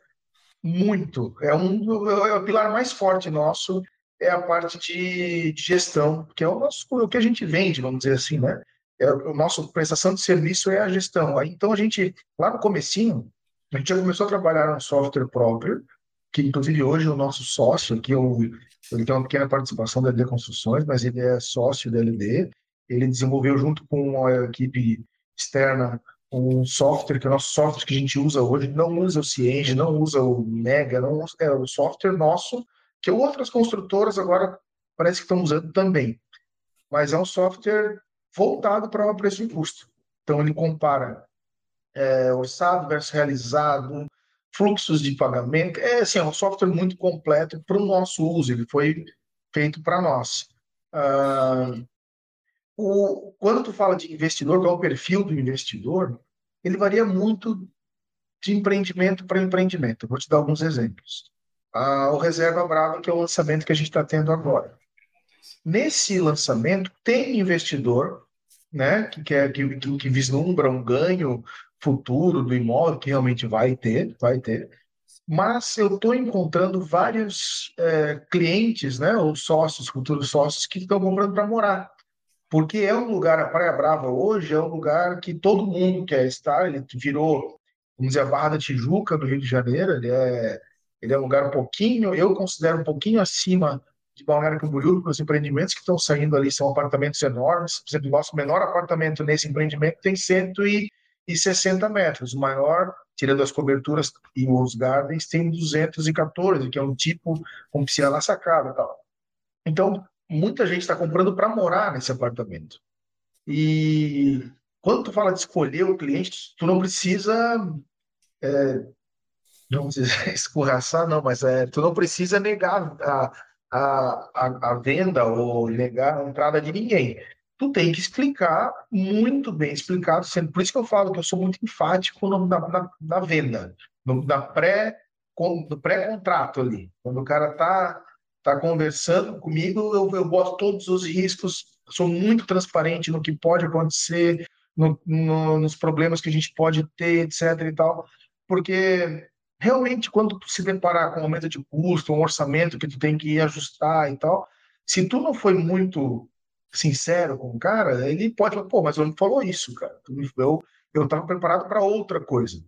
muito. É, um, é o pilar mais forte nosso, é a parte de, de gestão, que é o, nosso, o que a gente vende, vamos dizer assim, né? É, o nosso prestação de serviço é a gestão. Então, a gente, lá no comecinho, a gente já começou a trabalhar um software próprio, que inclusive hoje o nosso sócio, que é o Ele tem uma pequena participação da LD Construções, mas ele é sócio da LD. Ele desenvolveu junto com a equipe externa um software, que é o nosso software que a gente usa hoje, não usa o Cienge, não usa o Mega, não usa, é o software nosso, que outras construtoras agora parece que estão usando também. Mas é um software voltado para o preço de custo. Então ele compara é, orçado versus realizado, fluxos de pagamento. É, assim, é um software muito completo para o nosso uso, ele foi feito para nós. Ah, o, quando tu fala de investidor, qual é o perfil do investidor, ele varia muito de empreendimento para empreendimento. Eu vou te dar alguns exemplos. Ah, o Reserva Brava, que é o lançamento que a gente está tendo agora. Nesse lançamento, tem investidor né, que, quer, que, que vislumbra um ganho futuro do imóvel, que realmente vai ter, vai ter. Mas eu estou encontrando vários é, clientes, né, ou sócios, futuros sócios, que estão comprando para morar. Porque é um lugar, a Praia Brava hoje é um lugar que todo mundo quer estar, ele virou, vamos dizer, a Barra da Tijuca, do Rio de Janeiro, ele é, ele é um lugar um pouquinho, eu considero um pouquinho acima de Balneário Camboriú, porque os empreendimentos que estão saindo ali são apartamentos enormes. Por exemplo, o nosso menor apartamento nesse empreendimento tem 160 metros. O maior, tirando as coberturas e os gardens, tem 214, que é um tipo com piscina na sacada e tal. Então, muita gente está comprando para morar nesse apartamento. E quando tu fala de escolher o cliente, tu não precisa é, não dizer escorraçar, não, mas é, tu não precisa negar a, a, a, venda ou negar a entrada de ninguém. Tu tem que explicar muito bem explicado, sendo por isso que eu falo que eu sou muito enfático no, na, na, na, venda, no, na pré, no pré-contrato ali. Quando o cara tá, tá conversando comigo, eu, eu boto todos os riscos, sou muito transparente no que pode acontecer, no, no, nos problemas que a gente pode ter, etc. e tal, porque realmente, quando tu se deparar com um aumento de custo, um orçamento que tu tem que ajustar e tal, se tu não foi muito sincero com o cara, ele pode falar, pô, mas eu não falou isso, cara. Eu, eu tava preparado para outra coisa.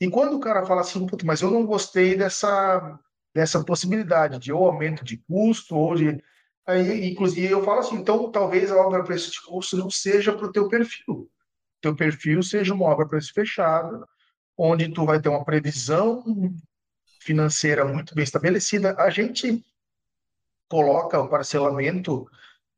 E quando o cara fala assim, puta, mas eu não gostei dessa, dessa possibilidade de ou aumento de custo, ou de. Aí, inclusive, eu falo assim, então talvez a obra preço de custo não seja para o teu perfil. Teu perfil seja uma obra preço fechado, onde tu vai ter uma previsão financeira muito bem estabelecida. A gente coloca o parcelamento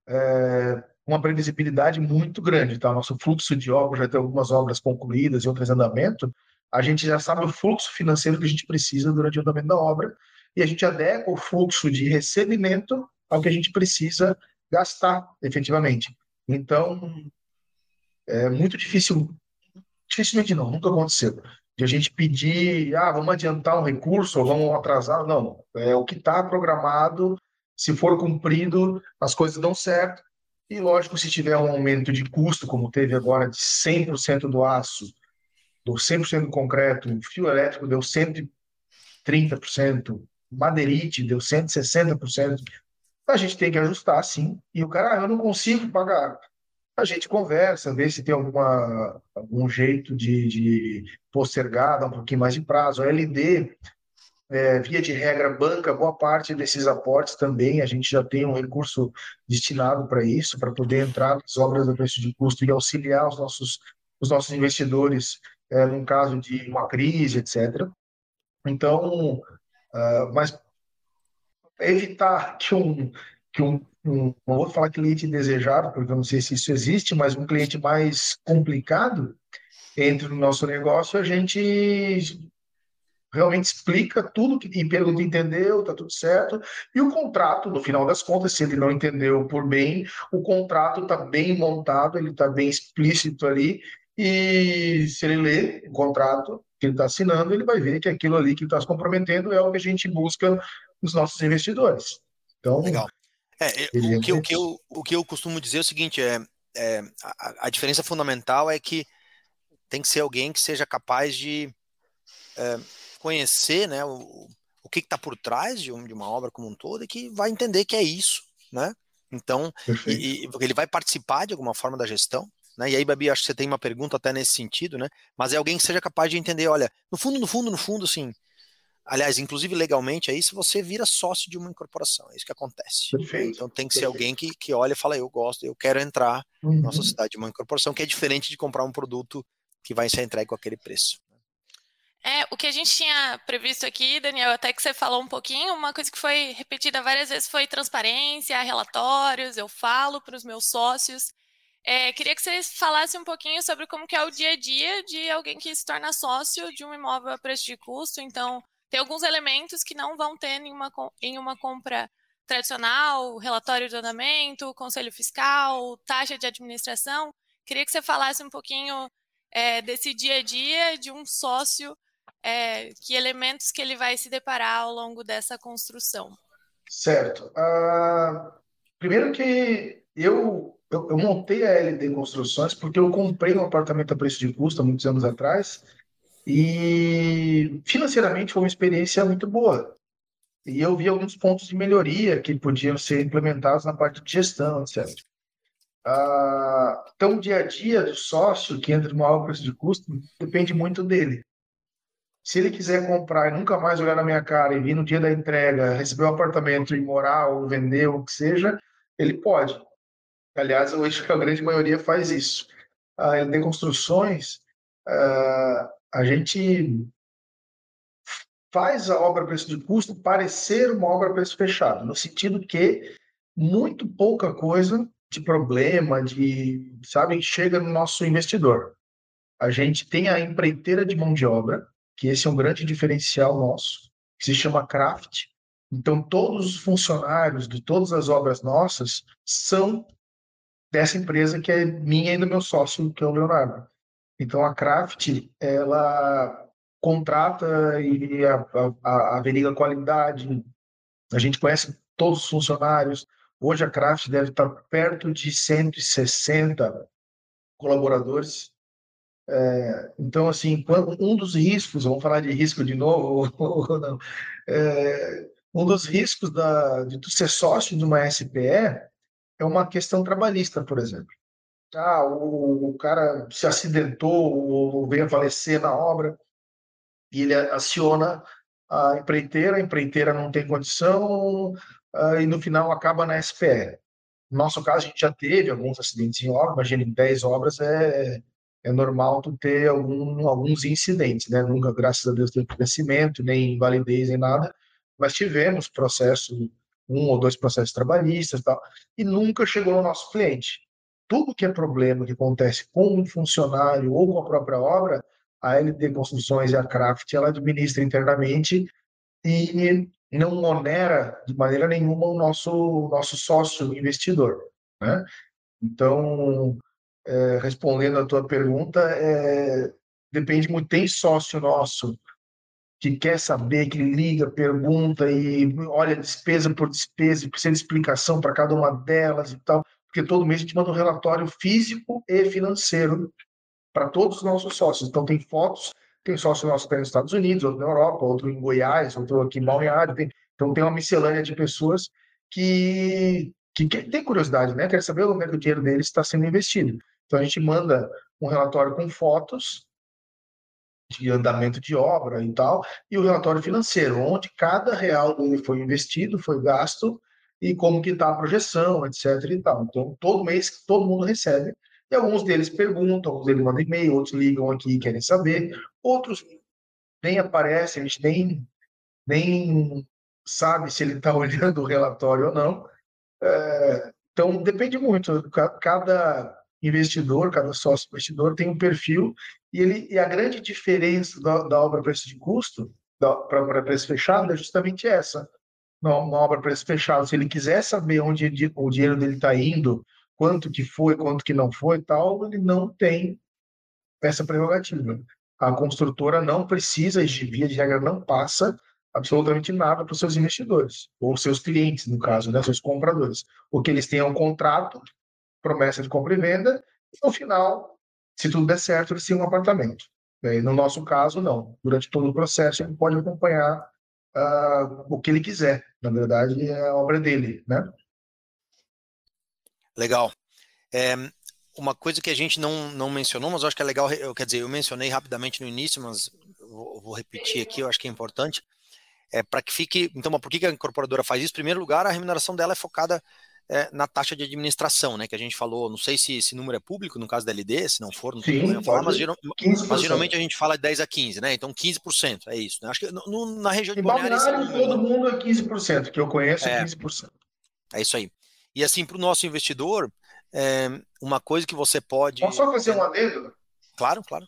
é, uma previsibilidade muito grande, tá? Nosso fluxo de obras já tem algumas obras concluídas e outras em andamento. A gente já sabe o fluxo financeiro que a gente precisa durante o andamento da obra e a gente adequa o fluxo de recebimento ao que a gente precisa gastar efetivamente. Então, é muito difícil, dificilmente não, nunca aconteceu de a gente pedir, ah, vamos adiantar um recurso ou vamos atrasar. Não, é o que está programado. Se for cumprido, as coisas dão certo. E, lógico, se tiver um aumento de custo, como teve agora de 100% do aço, do 100% do concreto, o fio elétrico deu 130%, madeirite deu 160%, a gente tem que ajustar, sim. E o cara, ah, eu não consigo pagar a gente conversa, vê se tem alguma, algum jeito de, de postergar, dar um pouquinho mais de prazo. A LD, é, via de regra, banca boa parte desses aportes também. A gente já tem um recurso destinado para isso, para poder entrar nas obras do preço de custo e auxiliar os nossos, os nossos investidores é, caso de uma crise, etc. Então, uh, mas evitar que um, que um um, não vou falar cliente desejado, porque eu não sei se isso existe, mas um cliente mais complicado entre no nosso negócio, a gente realmente explica tudo que e pergunta entendeu, tá tudo certo. E o contrato, no final das contas, se ele não entendeu por bem, o contrato está bem montado, ele está bem explícito ali. E se ele lê o contrato que ele está assinando, ele vai ver que aquilo ali que está se comprometendo é o que a gente busca nos nossos investidores. Então, Legal. É, o, que, o, que eu, o que eu costumo dizer é o seguinte: é, é a, a, diferença fundamental é que tem que ser alguém que seja capaz de é, conhecer né, o, o que está por trás de, de, uma obra como um todo e que vai entender que é isso. Né? Então, e, e, ele vai participar de alguma forma da gestão. Né? E aí, Babi, acho que você tem uma pergunta até nesse sentido, né? Mas é alguém que seja capaz de entender, olha, no fundo, no fundo, no fundo, assim, aliás, inclusive legalmente, aí se você vira sócio de uma incorporação, é isso que acontece. Perfeito. Então tem que ser alguém que, que olha e fala, eu gosto, eu quero entrar uhum. na sociedade de uma incorporação, que é diferente de comprar um produto que vai ser entregue com aquele preço. É, o que a gente tinha previsto aqui, Daniel, até que você falou um pouquinho, uma coisa que foi repetida várias vezes foi transparência, relatórios, eu falo para os meus sócios. É, queria que vocês falassem um pouquinho sobre como que é o dia a dia de alguém que se torna sócio de um imóvel a preço de custo. Então, tem alguns elementos que não vão ter em uma, em uma compra tradicional, relatório de andamento, conselho fiscal, taxa de administração. Queria que você falasse um pouquinho é, desse dia a dia de um sócio, é, que elementos que ele vai se deparar ao longo dessa construção. Certo. Uh, primeiro que eu eu, eu, montei a LD Construções porque eu comprei um apartamento a preço de custo há muitos anos atrás e financeiramente foi uma experiência muito boa. E eu vi alguns pontos de melhoria que podiam ser implementados na parte de gestão, etc. Ah, então, o dia a dia do sócio que entra no maior preço de custo depende muito dele. Se ele quiser comprar e nunca mais olhar na minha cara e vir no dia da entrega, receber o um apartamento e morar ou vender, ou o que seja, ele pode. Aliás, eu acho que a grande maioria faz isso. A LD Construções, a gente faz a obra preço de custo parecer uma obra preço fechado, no sentido que muito pouca coisa de problema, de, sabe, chega no nosso investidor. A gente tem a empreiteira de mão de obra, que esse é um grande diferencial nosso, que se chama Craft. Então, todos os funcionários de todas as obras nossas são dessa empresa que é minha e do meu sócio, que é o Leonardo. Então a Craft, ela contrata e averigua a qualidade. A gente conhece todos os funcionários. Hoje a Craft deve estar perto de 160 colaboradores. É, então, assim, um dos riscos, vamos falar de risco de novo, não, é, um dos riscos da, de tu ser sócio de uma SPE é uma questão trabalhista, por exemplo. Ah, o, o cara se acidentou ou veio a falecer na obra e ele aciona a empreiteira, a empreiteira não tem condição uh, e no final acaba na SPE. No nosso caso, a gente já teve alguns acidentes em obra, imagina, em 10 obras é, é normal tu ter algum, alguns incidentes, né? Nunca, graças a Deus, teve crescimento, nem invalidez, nem nada, mas tivemos processo um ou dois processos trabalhistas e tal, e nunca chegou no nosso cliente. Tudo que é problema que acontece com um funcionário ou com a própria obra, a LD Construções e a Craft ela administra internamente e não onera de maneira nenhuma o nosso nosso sócio investidor, né? Então, é, respondendo a tua pergunta, é, depende muito. Tem sócio nosso que quer saber, que liga, pergunta e olha despesa por despesa, e precisa de explicação para cada uma delas e tal, porque todo mês a gente manda um relatório físico e financeiro para todos os nossos sócios. Então tem fotos, tem sócio nosso que está nos Estados Unidos, outro na Europa, outro em Goiás, outro aqui em Balneário, tem, então tem uma miscelânea de pessoas que, que, que tem curiosidade, né? Quer saber onde é que o dinheiro deles está sendo investido. Então a gente manda um relatório com fotos de andamento de obra e tal, e o relatório financeiro, onde cada real foi investido, foi gasto, e como que está a projeção, etc. e tal. Então, todo mês todo mundo recebe, e alguns deles perguntam, alguns deles mandam e-mail, outros ligam aqui e querem saber, outros nem aparecem, a gente nem, nem sabe se ele está olhando o relatório ou não. É, então, depende muito, cada investidor, cada sócio investidor tem um perfil e, ele, e a grande diferença da, da obra preço de custo para preço fechado é justamente essa. Uma obra preço fechado, se ele quiser saber onde o dinheiro dele está indo, quanto que foi, quanto que não foi tal, ele não tem essa prerrogativa. A construtora não precisa, de via de regra, não passa absolutamente nada para os seus investidores, ou seus clientes, no caso, né, seus compradores. O que eles têm é um contrato promessa de compra e venda, e no final, se tudo der certo, eles têm um apartamento. E no nosso caso, não. Durante todo o processo, ele pode acompanhar uh, o que ele quiser. Na verdade, é a obra dele, né? Legal. É, uma coisa que a gente não, não mencionou, mas eu acho que é legal, eu, quer dizer, eu mencionei rapidamente no início, mas vou, vou repetir aqui, eu acho que é importante, é, para que fique. Então, por que a incorporadora faz isso? Em primeiro lugar, a remuneração dela é focada é, na taxa de administração, né? Que a gente falou, não sei se esse número é público no caso da LD, se não for, não Sim, falar, mas, mas, geralmente a gente fala de 10 a 15, né? Então 15%, é isso. Né? Acho que no, na região de Balneário, todo mundo é 15%, que eu conheço é 15%. É isso aí. E assim, para o nosso investidor, é, uma coisa que você pode. Posso só fazer um adendo? Claro, claro.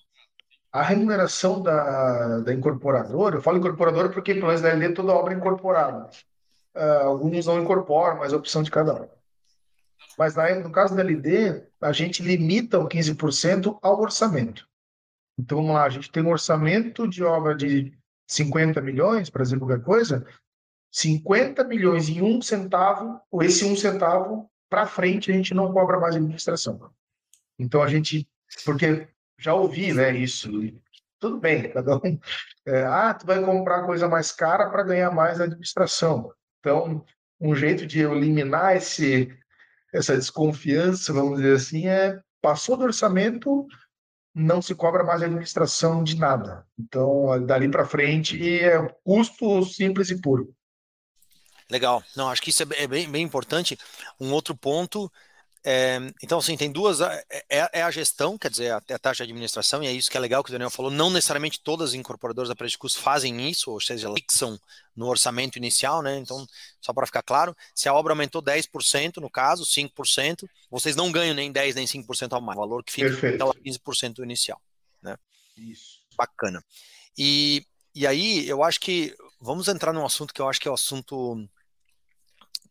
A remuneração da, da incorporadora, eu falo incorporadora porque pelo menos da LD toda obra é incorporada. Uh, alguns não incorporam, mas é opção de cada um. Mas na, no caso da LD, a gente limita o 15% ao orçamento. Então vamos lá, a gente tem um orçamento de obra de 50 milhões, para dizer qualquer coisa, 50 milhões em um centavo, ou esse um centavo para frente a gente não cobra mais administração. Então a gente, porque já ouvi, né, isso, tudo bem, cada um, é, ah, tu vai comprar coisa mais cara para ganhar mais administração. Então, um jeito de eliminar esse, essa desconfiança, vamos dizer assim, é passou do orçamento, não se cobra mais administração de nada. Então, dali para frente, é custo simples e puro. Legal. Não, acho que isso é bem, bem importante. Um outro ponto é, então, assim, tem duas. É, é, é, a gestão, quer dizer, a, a, taxa de administração, e é isso que é legal que o Daniel falou. Não necessariamente todas as incorporadoras da custo fazem isso, ou seja, elas fixam no orçamento inicial, né? Então, só para ficar claro, se a obra aumentou 10%, no caso, 5%, vocês não ganham nem 10% nem 5% ao mais. O valor que fica é 15% inicial, né? Isso. Bacana. E, e aí, eu acho que. Vamos entrar num assunto que eu acho que é o um assunto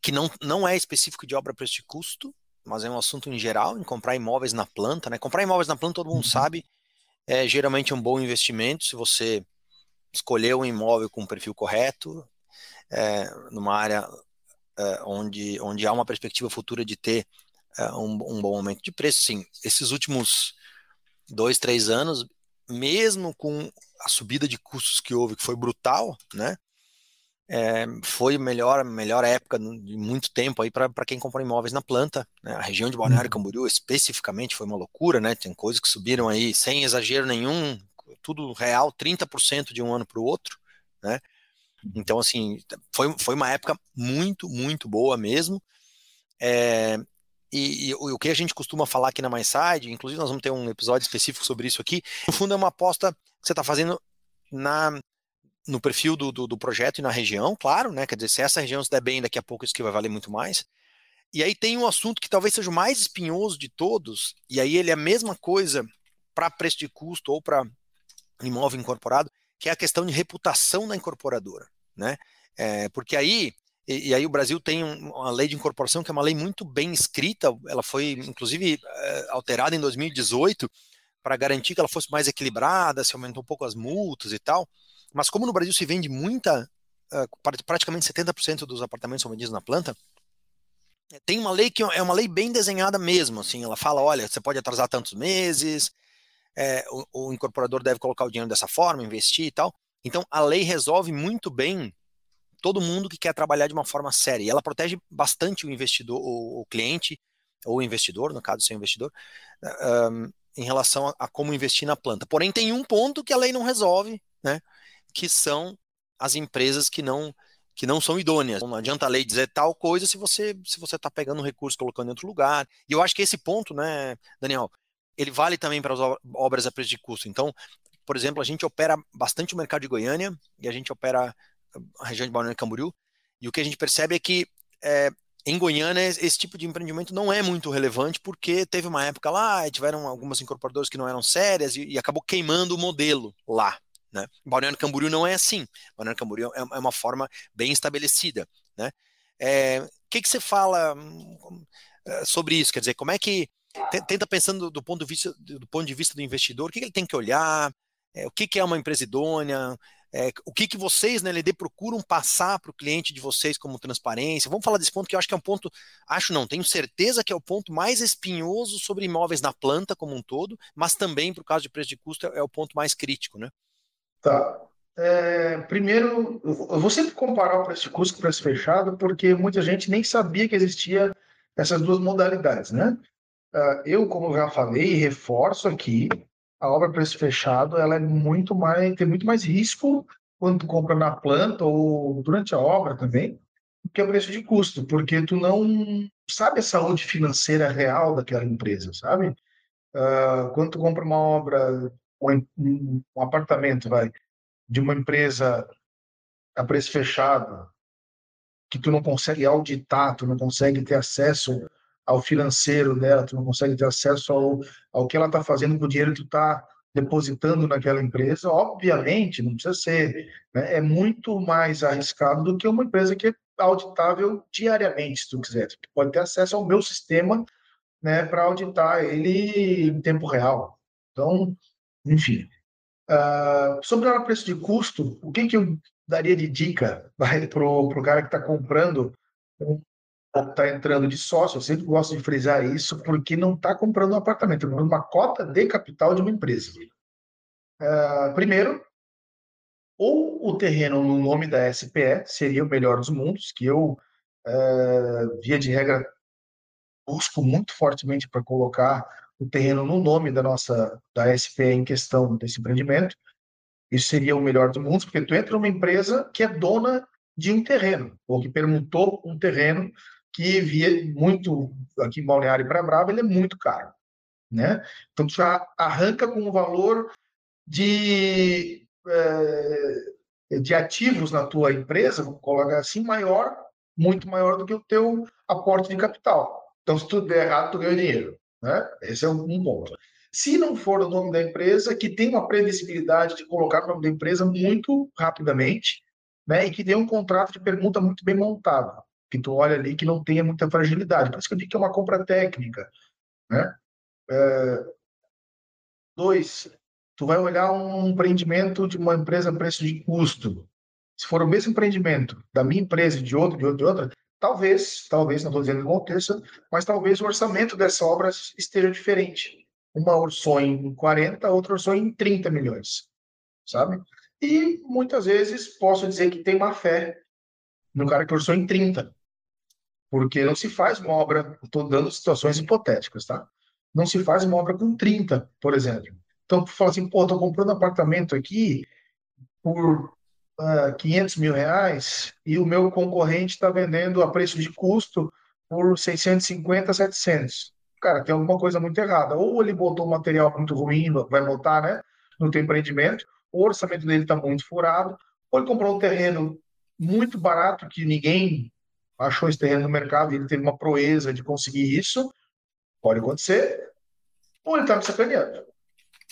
que não, não é específico de obra preço de custo, mas é um assunto em geral, em comprar imóveis na planta, né? Comprar imóveis na planta, todo mundo uhum. sabe, é geralmente um bom investimento se você escolher um imóvel com o perfil correto, é, numa área é, onde, onde há uma perspectiva futura de ter é, um, um, bom aumento de preço. Assim, esses últimos dois, três anos, mesmo com a subida de custos que houve, que foi brutal, né? é, foi melhor melhor época de muito tempo aí para quem comprou imóveis na planta. Né? A região de Balneário uhum. Camboriú especificamente foi uma loucura, né? Tem coisas que subiram aí sem exagero nenhum, tudo real, 30% de um ano para o outro, né? Então, assim, foi, foi uma época muito, muito boa mesmo. É, e, e, o que a gente costuma falar aqui na MySide, inclusive nós vamos ter um episódio específico sobre isso aqui, no fundo é uma aposta que você está fazendo na no perfil do, do, do, projeto e na região, claro, né? Quer dizer, se essa região se der bem, daqui a pouco isso aqui vai valer muito mais. E aí tem um assunto que talvez seja o mais espinhoso de todos, e aí ele é a mesma coisa para preço de custo ou para imóvel incorporado, que é a questão de reputação da incorporadora, né? É, porque aí e, e, aí o Brasil tem um, uma lei de incorporação que é uma lei muito bem escrita, ela foi inclusive é, alterada em 2018 para garantir que ela fosse mais equilibrada, se aumentou um pouco as multas e tal. Mas como no Brasil se vende muita, uh, praticamente 70% dos apartamentos são vendidos na planta, tem uma lei que é uma lei bem desenhada mesmo, assim, ela fala, olha, você pode atrasar tantos meses, é, o, o, incorporador deve colocar o dinheiro dessa forma, investir e tal. Então, a lei resolve muito bem todo mundo que quer trabalhar de uma forma séria. E ela protege bastante o investidor, o, o cliente, ou o investidor, no caso, ser investidor, um, em relação a, a, como investir na planta. Porém, tem um ponto que a lei não resolve, né? que são as empresas que não que não são idôneas. Não adianta a lei dizer tal coisa se você se você está pegando um recurso colocando em outro lugar. E eu acho que esse ponto, né, Daniel, ele vale também para as obras a preço de custo. Então, por exemplo, a gente opera bastante o mercado de Goiânia e a gente opera a região de Balneário Camboriú. E o que a gente percebe é que é, em Goiânia esse tipo de empreendimento não é muito relevante porque teve uma época lá, tiveram algumas incorporadoras que não eram sérias e, e acabou queimando o modelo lá. Né? Balneário Camboriú não é assim. Balneário Camboriú é, é uma forma bem estabelecida. Né? É, o que, que você fala hum, é, sobre isso? Quer dizer, como é que tenta pensando do ponto de vista do ponto de vista do investidor, o que, ele tem que olhar, é, o que é uma empresa idônea, é, o que, que vocês na LD procuram passar para o cliente de vocês como transparência? Vamos falar desse ponto que eu acho que é um ponto, acho não, tenho certeza que é o ponto mais espinhoso sobre imóveis na planta como um todo, mas também, o caso de preço de custo, é o ponto mais crítico, né? Tá. É, primeiro, eu vou sempre comparar o preço de custo com o preço fechado, porque muita gente nem sabia que existia essas duas modalidades, né? Uh, eu, como já falei, reforço aqui, a obra preço fechado, ela é muito mais, tem muito mais risco quando compra na planta ou durante a obra também, que é o preço de custo, porque tu não sabe a saúde financeira real daquela empresa, sabe? Uh, quando tu compra uma obra, um, um apartamento, vai, de uma empresa a preço fechado, que tu não consegue auditar, tu não consegue ter acesso ao financeiro dela, tu não consegue ter acesso ao, ao que ela está fazendo com o dinheiro que tu está depositando naquela empresa, obviamente, não precisa ser, né? é muito mais arriscado do que uma empresa que é auditável diariamente, se tu quiser. Tu pode ter acesso ao meu sistema né, para auditar ele em tempo real. Então, enfim. Uh, sobre o preço de custo, o que, que eu daria de dica para o cara que está comprando está entrando de sócio, eu sempre gosto de frisar isso, porque não está comprando um apartamento, está uma cota de capital de uma empresa. Uh, primeiro, ou o terreno no nome da SPE seria o melhor dos mundos, que eu, uh, via de regra, busco muito fortemente para colocar o terreno no nome da nossa da SPE em questão desse empreendimento. Isso seria o melhor dos mundos, porque tu entra numa empresa que é dona de um terreno, ou que permutou um terreno que via muito aqui em Balneário para Brava, ele é muito caro, né? Então tu já arranca com um valor de é, de ativos na tua empresa, vamos colocar assim, maior, muito maior do que o teu aporte de capital. Então se tudo der errado, tu ganha dinheiro, né? Esse é um ponto. Se não for o nome da empresa, que tem uma previsibilidade de colocar o nome da empresa muito rapidamente, né? E que tem um contrato de pergunta muito bem montado que tu olha ali que não tenha muita fragilidade. Por isso que eu digo que é uma compra técnica. Né? É... Dois, tu vai olhar um empreendimento de uma empresa a preço de custo. Se for o mesmo empreendimento da minha empresa de outra, de outra, de outra, talvez, talvez, não estou dizendo que aconteça, mas talvez o orçamento dessa obra esteja diferente. Uma orçou em 40, outra orçou em 30 milhões, sabe? E muitas vezes posso dizer que tem má fé no cara que orçou em 30, porque não se faz uma obra, estou dando situações hipotéticas, tá? Não se faz uma obra com 30, por exemplo. Então, fala assim, pô, estou comprando um apartamento aqui por uh, ah, 500 mil reais e o meu concorrente está vendendo a preço de custo por 650, 700. Cara, tem alguma coisa muito errada. Ou ele botou um material muito ruim, vai botar, né, no teu empreendimento, o orçamento dele está muito furado, ou ele comprou um terreno muito barato que ninguém achou esse terreno no mercado e ele teve uma proeza de conseguir isso, pode acontecer. Ou ele está me sacaneando.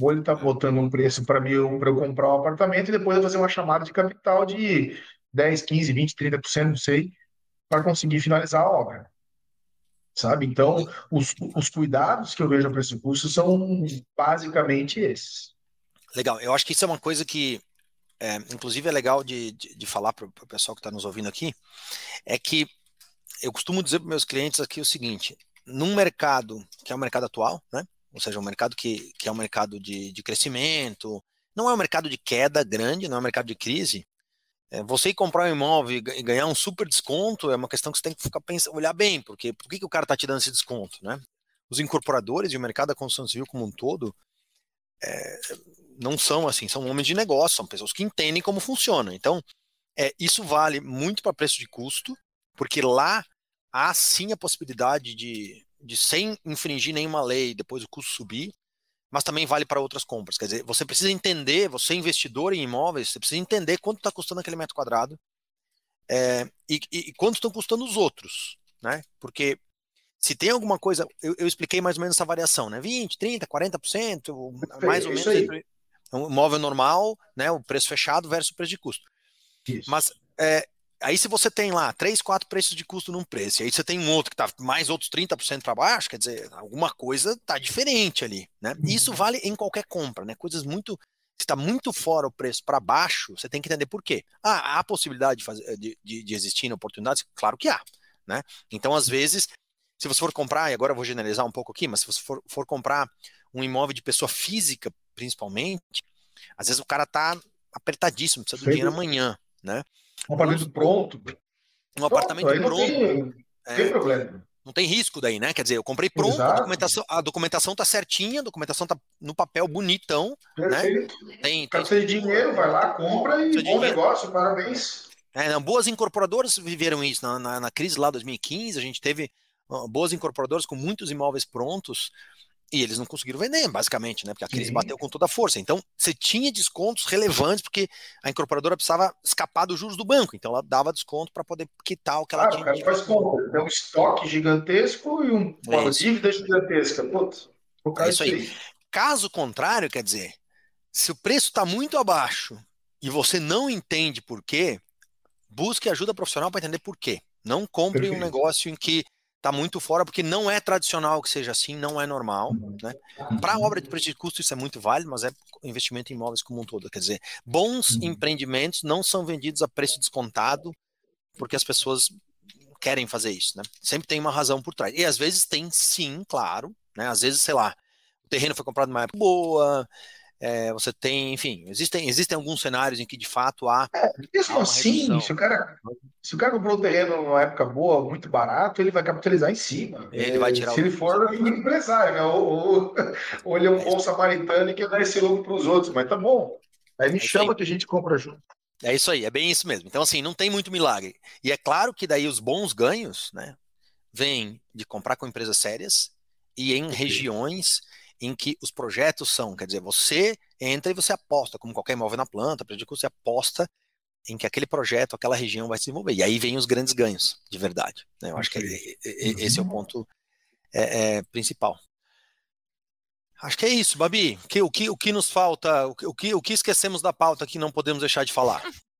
Ou ele está botando um preço para mim para eu comprar um apartamento e depois eu fazer uma chamada de capital de 10, 15, 20, 30%, não sei, para conseguir finalizar a obra. Sabe? Então, os, os cuidados que eu vejo para esse curso são basicamente esses. Legal. Eu acho que isso é uma coisa que é, inclusive é legal de, de, de falar para o pessoal que está nos ouvindo aqui, é que eu costumo dizer para meus clientes aqui o seguinte: num mercado que é o mercado atual, né? Ou seja, um mercado que, que é um mercado de, de crescimento, não é um mercado de queda grande, não é um mercado de crise. É, você comprar um imóvel e ganhar um super desconto é uma questão que você tem que ficar pensando, olhar bem, porque por que, que o cara está te dando esse desconto, né? Os incorporadores e o mercado da construção civil como um todo é, não são assim, são homens de negócio, são pessoas que entendem como funciona. Então, é, isso vale muito para preço de custo, porque lá há sim a possibilidade de, de sem infringir nenhuma lei, depois o custo subir, mas também vale para outras compras. Quer dizer, você precisa entender, você investidor em imóveis, você precisa entender quanto está custando aquele metro quadrado é, e, e, quanto estão custando os outros, né? Porque se tem alguma coisa, eu, eu, expliquei mais ou menos essa variação, né? 20, 30, 40%, mais ou menos um imóvel normal, né, o preço fechado versus o preço de custo. Isso. Mas é, aí se você tem lá três, quatro preços de custo num preço, e aí você tem um outro que está mais outros 30% para baixo, quer dizer, alguma coisa está diferente ali, né? Uhum. Isso vale em qualquer compra, né? Coisas muito se está muito fora o preço para baixo, você tem que entender por quê. Ah, há possibilidade de, fazer, de, de, de existir oportunidades? Claro que há. Né? Então, às vezes, se você for comprar, e agora eu vou generalizar um pouco aqui, mas se você for, for comprar um imóvel de pessoa física, principalmente, às vezes o cara tá apertadíssimo, precisa do dinheiro amanhã, né? Um apartamento pronto. Um apartamento pronto. Não tem, é, tem problema. não tem risco daí, né? Quer dizer, eu comprei pronto, a documentação, a documentação tá certinha, a documentação tá no papel bonitão, né? Perfeito. né? Tem, tem... de dinheiro, vai lá, compra e bom dinheiro. negócio, parabéns. É, não, boas incorporadoras viveram isso. Na, na, na crise lá 2015, a gente teve boas incorporadoras com muitos imóveis prontos e eles não conseguiram vender, basicamente, né? Porque a crise Sim. bateu com toda a força. Então, você tinha descontos relevantes, porque a incorporadora precisava escapar dos juros do banco. Então, ela dava desconto para poder quitar o que ela tinha. Cara, faz conta. Tem um estoque gigantesco e um, uma é dívida gigantesca. Putz, é isso aí. Caso contrário, quer dizer, se o preço está muito abaixo e você não entende por quê, busque ajuda profissional para entender por quê. Não compre Perfeito. um negócio em que está muito fora, porque não é tradicional que seja assim, não é normal. Né? Para uhum. obra de preço de custo, isso é muito válido, mas é investimento em imóveis como um todo. Quer dizer, bons uhum. empreendimentos não são vendidos a preço descontado, porque as pessoas querem fazer isso. Né? Sempre tem uma razão por trás. E às vezes tem sim, claro. Né? Às vezes, sei lá, o terreno foi comprado numa época boa, é, você tem, enfim, existem, existem alguns cenários em que de fato há. É, mesmo há assim, se o, cara, se o cara comprou um terreno numa época boa, muito barato, ele vai capitalizar em cima. Ele vai tirar Se ele for um empresário, né? ou, ou, ou, ele é um bom samaritano e quer dar esse lucro para os outros, mas tá bom. Aí me é chama que a gente compra junto. É isso aí, é bem isso mesmo. Então, assim, não tem muito milagre. E é claro que daí os bons ganhos, né, vêm de comprar com empresas sérias e em regiões em que os projetos são, quer dizer, você entra e você aposta, como qualquer imóvel na planta, você aposta em que aquele projeto, aquela região vai se desenvolver. E aí vem os grandes ganhos, de verdade. Né? Eu acho que esse é o ponto é, é, principal. Acho que é isso, Babi. O que, o que, o que nos falta, o que, o que esquecemos da pauta que não podemos deixar de falar?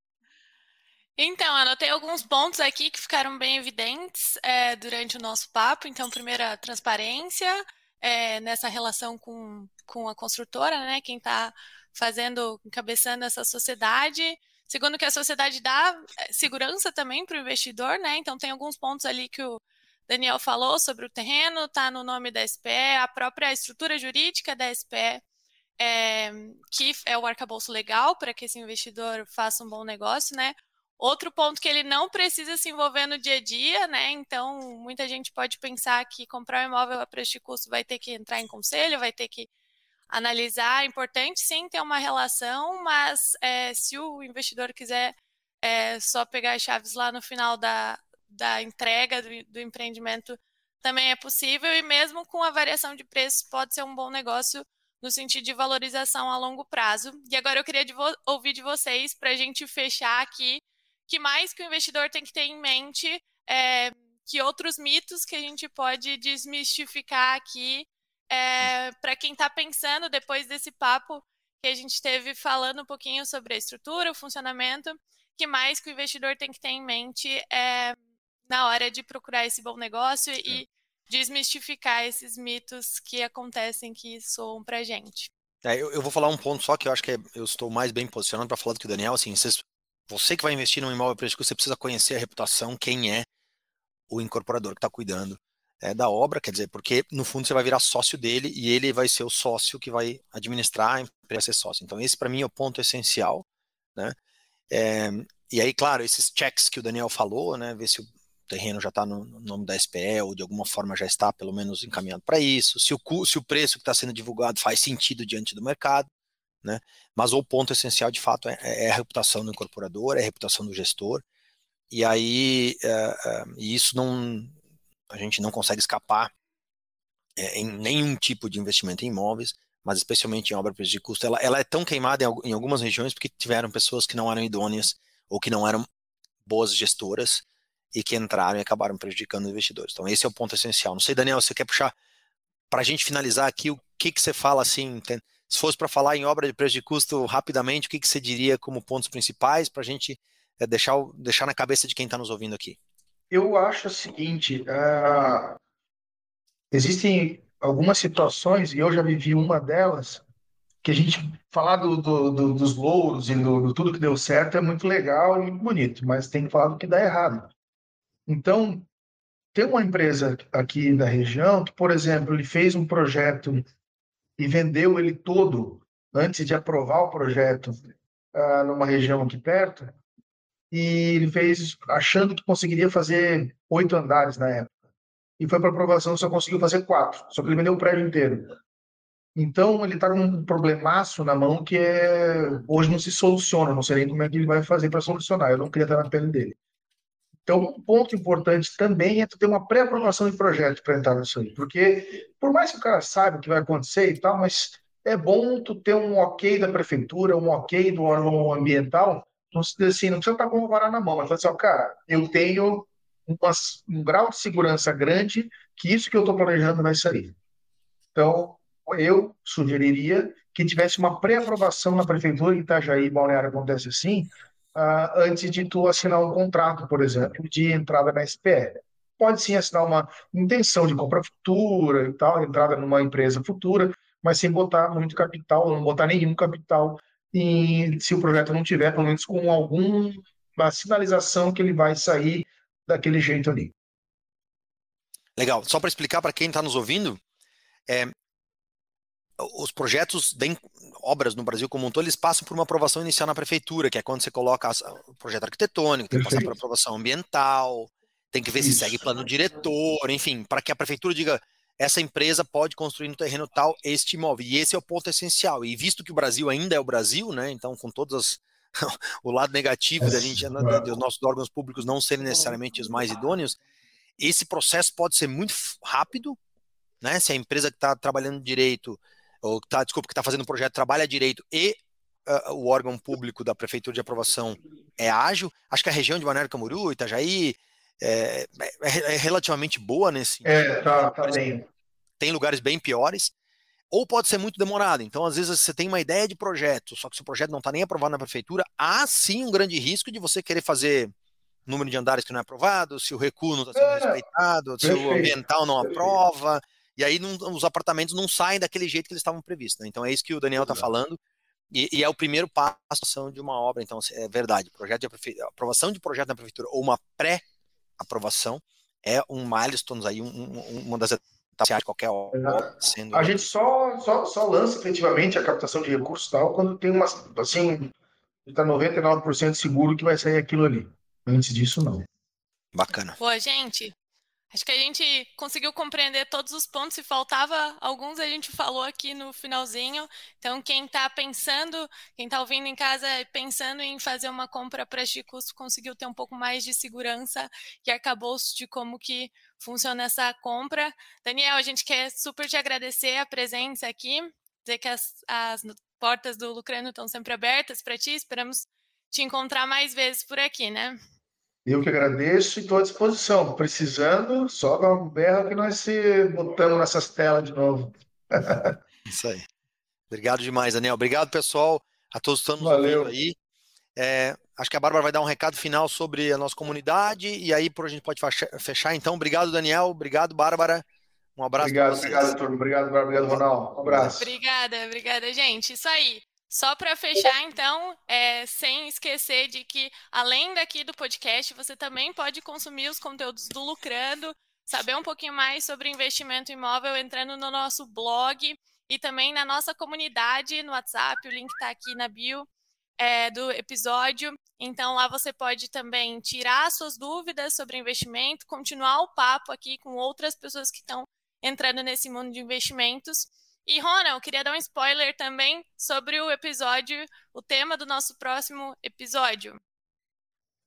Então, anotei alguns pontos aqui que ficaram bem evidentes é, durante o nosso papo. Então, primeiro, a transparência, é, nessa relação com, com a construtora, né? Quem está fazendo, encabeçando essa sociedade. Segundo que a sociedade dá é, segurança também para o investidor, né? Então tem alguns pontos ali que o Daniel falou sobre o terreno, está no nome da SPE, a própria estrutura jurídica da SPE, é, que é o arcabouço legal para que esse investidor faça um bom negócio, né? Outro ponto que ele não precisa se envolver no dia a dia, né? Então, muita gente pode pensar que comprar um imóvel a preço de custo vai ter que entrar em conselho, vai ter que analisar. É importante sim ter uma relação, mas é, se o investidor quiser é, só pegar as chaves lá no final da, da entrega do, do empreendimento, também é possível. E mesmo com a variação de preços, pode ser um bom negócio no sentido de valorização a longo prazo. E agora eu queria de ouvir de vocês para a gente fechar aqui que mais que o investidor tem que ter em mente é, que outros mitos que a gente pode desmistificar aqui é, para quem está pensando depois desse papo que a gente teve falando um pouquinho sobre a estrutura, o funcionamento, que mais que o investidor tem que ter em mente é, na hora de procurar esse bom negócio e desmistificar esses mitos que acontecem que soam para a gente. É, eu, eu, vou falar um ponto só que eu acho que é, eu estou mais bem posicionado para falar do que o Daniel. Assim, vocês você que vai investir num imóvel preço você precisa conhecer a reputação, quem é o incorporador que está cuidando é, da obra, quer dizer, porque no fundo você vai virar sócio dele e ele vai ser o sócio que vai administrar a empresa ser sócio. Então esse para mim é o ponto essencial, né? É, e aí, claro, esses checks que o Daniel falou, né? Ver se o terreno já está no, no, nome da SPE ou de alguma forma já está pelo menos encaminhado para isso, se o, se o preço que está sendo divulgado faz sentido diante do mercado, né? Mas o ponto essencial, de fato, é, é a reputação do incorporador, é a reputação do gestor, e aí é, é, isso não, a gente não consegue escapar é, em nenhum tipo de investimento em imóveis, mas especialmente em obra de custo, ela, ela é tão queimada em, em algumas regiões porque tiveram pessoas que não eram idôneas ou que não eram boas gestoras e que entraram e acabaram prejudicando os investidores. Então esse é o ponto essencial. Não sei, Daniel, você quer puxar para a gente finalizar aqui o que que você fala assim? Se fosse para falar em obra de preço de custo rapidamente, o que, que você diria como pontos principais para a gente é, deixar, deixar na cabeça de quem está nos ouvindo aqui? Eu acho o seguinte: uh, existem algumas situações, e eu já vivi uma delas, que a gente falar do, do, do, dos louros e do, do, tudo que deu certo é muito legal e bonito, mas tem que falar do que dá errado. Então, tem uma empresa aqui da região que, por exemplo, ele fez um projeto e vendeu ele todo antes de aprovar o projeto uh, numa região aqui perto. E ele fez achando que conseguiria fazer oito andares na época. e foi para aprovação, só conseguiu fazer quatro. Só que ele vendeu o prédio inteiro. Então, ele está com um problemaço na mão que é, hoje não se soluciona. Não sei nem como é que ele vai fazer para solucionar. Eu não queria estar na pele dele. Então, um ponto importante também é tu ter uma pré-aprovação de projeto para entrar nisso aí. Porque, por mais que o cara saiba o que vai acontecer e tal, mas é bom tu ter um ok da prefeitura, um ok do órgão ambiental, não, assim, não precisa estar com o varar na mão, mas assim, ó, cara, eu tenho uma, um grau de segurança grande que isso que eu estou planejando vai sair. Então, eu sugeriria que tivesse uma pré-aprovação na prefeitura, em Itajaí, Balneário acontece assim, uh, antes de tu assinar um contrato, por exemplo, de entrada na SPR. Pode sim assinar uma intenção de compra futura e tal, entrada numa empresa futura, mas sem botar muito capital, não botar nenhum capital, e se o projeto não tiver, pelo menos com alguma sinalização que ele vai sair daquele jeito ali. Legal. Só para explicar para quem está nos ouvindo, é, os projetos obras no Brasil como um todo, eles passam por uma aprovação inicial na prefeitura, que é quando você coloca o projeto arquitetônico, tem que passar por aprovação ambiental, tem que ver Isso. se segue plano diretor, enfim, para que a prefeitura diga essa empresa pode construir no terreno tal este imóvel. E esse é o ponto essencial. E visto que o Brasil ainda é o Brasil, né? Então, com todas o lado negativo da gente, né, dos nossos órgãos públicos não serem necessariamente os mais idôneos, esse processo pode ser muito rápido, né? Se a empresa que está trabalhando direito, ou tá, desculpa, que está fazendo o projeto trabalha direito e uh, o órgão público da prefeitura de aprovação é ágil. Acho que a região de Balneário Camboriú, Itajaí, é, é, é, relativamente boa nesse. É, tá, tá bem. Tem lugares bem piores. Ou pode ser muito demorado. Então, às vezes, você tem uma ideia de projeto, só que se o projeto não está nem aprovado na prefeitura, há sim um grande risco de você querer fazer número de andares que não é aprovado, se o recuo não está sendo é, respeitado, se o ambiental não aprova, e aí não, os apartamentos não saem daquele jeito que eles estavam previstos. Né? Então é isso que o Daniel está falando, e, e, é o primeiro passo de uma obra. Então é verdade, projeto de aprovação de projeto na prefeitura ou uma pré aprovação é um milestone aí, um, um, uma das etapas de qualquer obra. Sendo... A gente só, só, só lança efetivamente a captação de recursos tal quando tem uma, assim, está 99% seguro que vai sair aquilo ali. Antes disso, não. Bacana. Pô, gente, Acho que a gente conseguiu compreender todos os pontos. Se faltava alguns, a gente falou aqui no finalzinho. Então, quem está pensando, quem está ouvindo em casa pensando em fazer uma compra para de custo, conseguiu ter um pouco mais de segurança e arcabouço de como que funciona essa compra. Daniel, a gente quer super te agradecer a presença aqui, dizer que as, as portas do Lucrano estão sempre abertas para ti. Esperamos te encontrar mais vezes por aqui, né? Eu que agradeço e estou à disposição. Precisando, só dá um berro que nós se botamos nessas telas de novo. Isso aí. Obrigado demais, Daniel. Obrigado, pessoal, a todos que estão nos ouvindo aí. É, acho que a Bárbara vai dar um recado final sobre a nossa comunidade e aí por a gente pode fechar. Então, obrigado, Daniel. Obrigado, Bárbara. Um abraço. Obrigado, obrigado, turma. Obrigado, Bárbara. Obrigado, Ronaldo. Um abraço. Obrigada, obrigada, gente. Isso aí. Só para fechar, então, é, sem esquecer de que, além daqui do podcast, você também pode consumir os conteúdos do Lucrando, saber um pouquinho mais sobre investimento imóvel entrando no nosso blog e também na nossa comunidade no WhatsApp. O link está aqui na bio é, do episódio. Então, lá você pode também tirar suas dúvidas sobre investimento, continuar o papo aqui com outras pessoas que estão entrando nesse mundo de investimentos. E, Rona, eu queria dar um spoiler também sobre o episódio, o tema do nosso próximo episódio.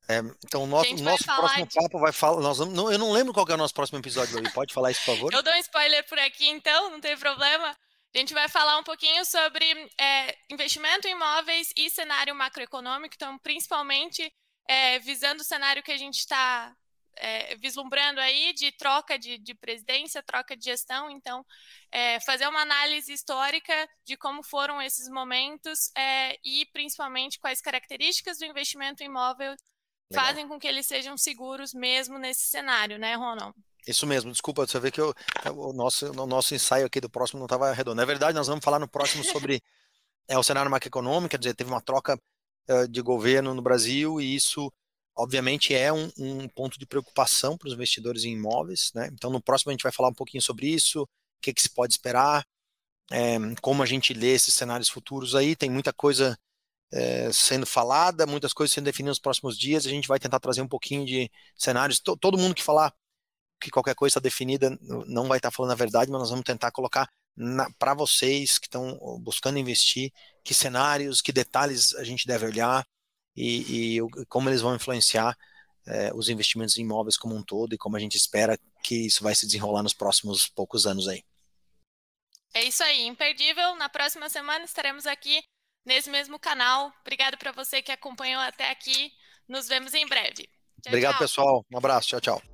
É, então, o nosso, nosso próximo de... papo vai falar. Nós vamos, não, eu não lembro qual é o nosso próximo episódio, Pode falar isso, por favor? eu dou um spoiler por aqui, então, não tem problema. A gente vai falar um pouquinho sobre é, investimento em imóveis e cenário macroeconômico, então, principalmente é, visando o cenário que a gente está é, vislumbrando aí de troca de, de, presidência, troca de gestão. Então, é, fazer uma análise histórica de como foram esses momentos é, e, principalmente, quais características do investimento imóvel Legal. fazem com que eles sejam seguros mesmo nesse cenário, né, Ronald? Isso mesmo, desculpa, você vê que eu, o, nosso, o nosso ensaio aqui do próximo não estava redondo. É verdade, nós vamos falar no próximo sobre é, o cenário macroeconômico, quer dizer, teve uma troca uh, de governo no Brasil e isso obviamente é um, um ponto de preocupação para os investidores em imóveis, né? Então no próximo a gente vai falar um pouquinho sobre isso, o que, que se pode esperar, é, como a gente lê esses cenários futuros aí, tem muita coisa é, sendo falada, muitas coisas sendo definidas nos próximos dias, a gente vai tentar trazer um pouquinho de cenários, todo mundo que falar que qualquer coisa definida não vai estar falando a verdade, mas nós vamos tentar colocar para vocês que estão buscando investir, que cenários, que detalhes a gente deve olhar e, e como eles vão influenciar é, os investimentos em imóveis como um todo e como a gente espera que isso vai se desenrolar nos próximos poucos anos aí. É isso aí, imperdível. Na próxima semana estaremos aqui nesse mesmo canal. Obrigado para você que acompanhou até aqui. Nos vemos em breve. Tchau, Obrigado, tchau. pessoal. Um abraço. Tchau, tchau.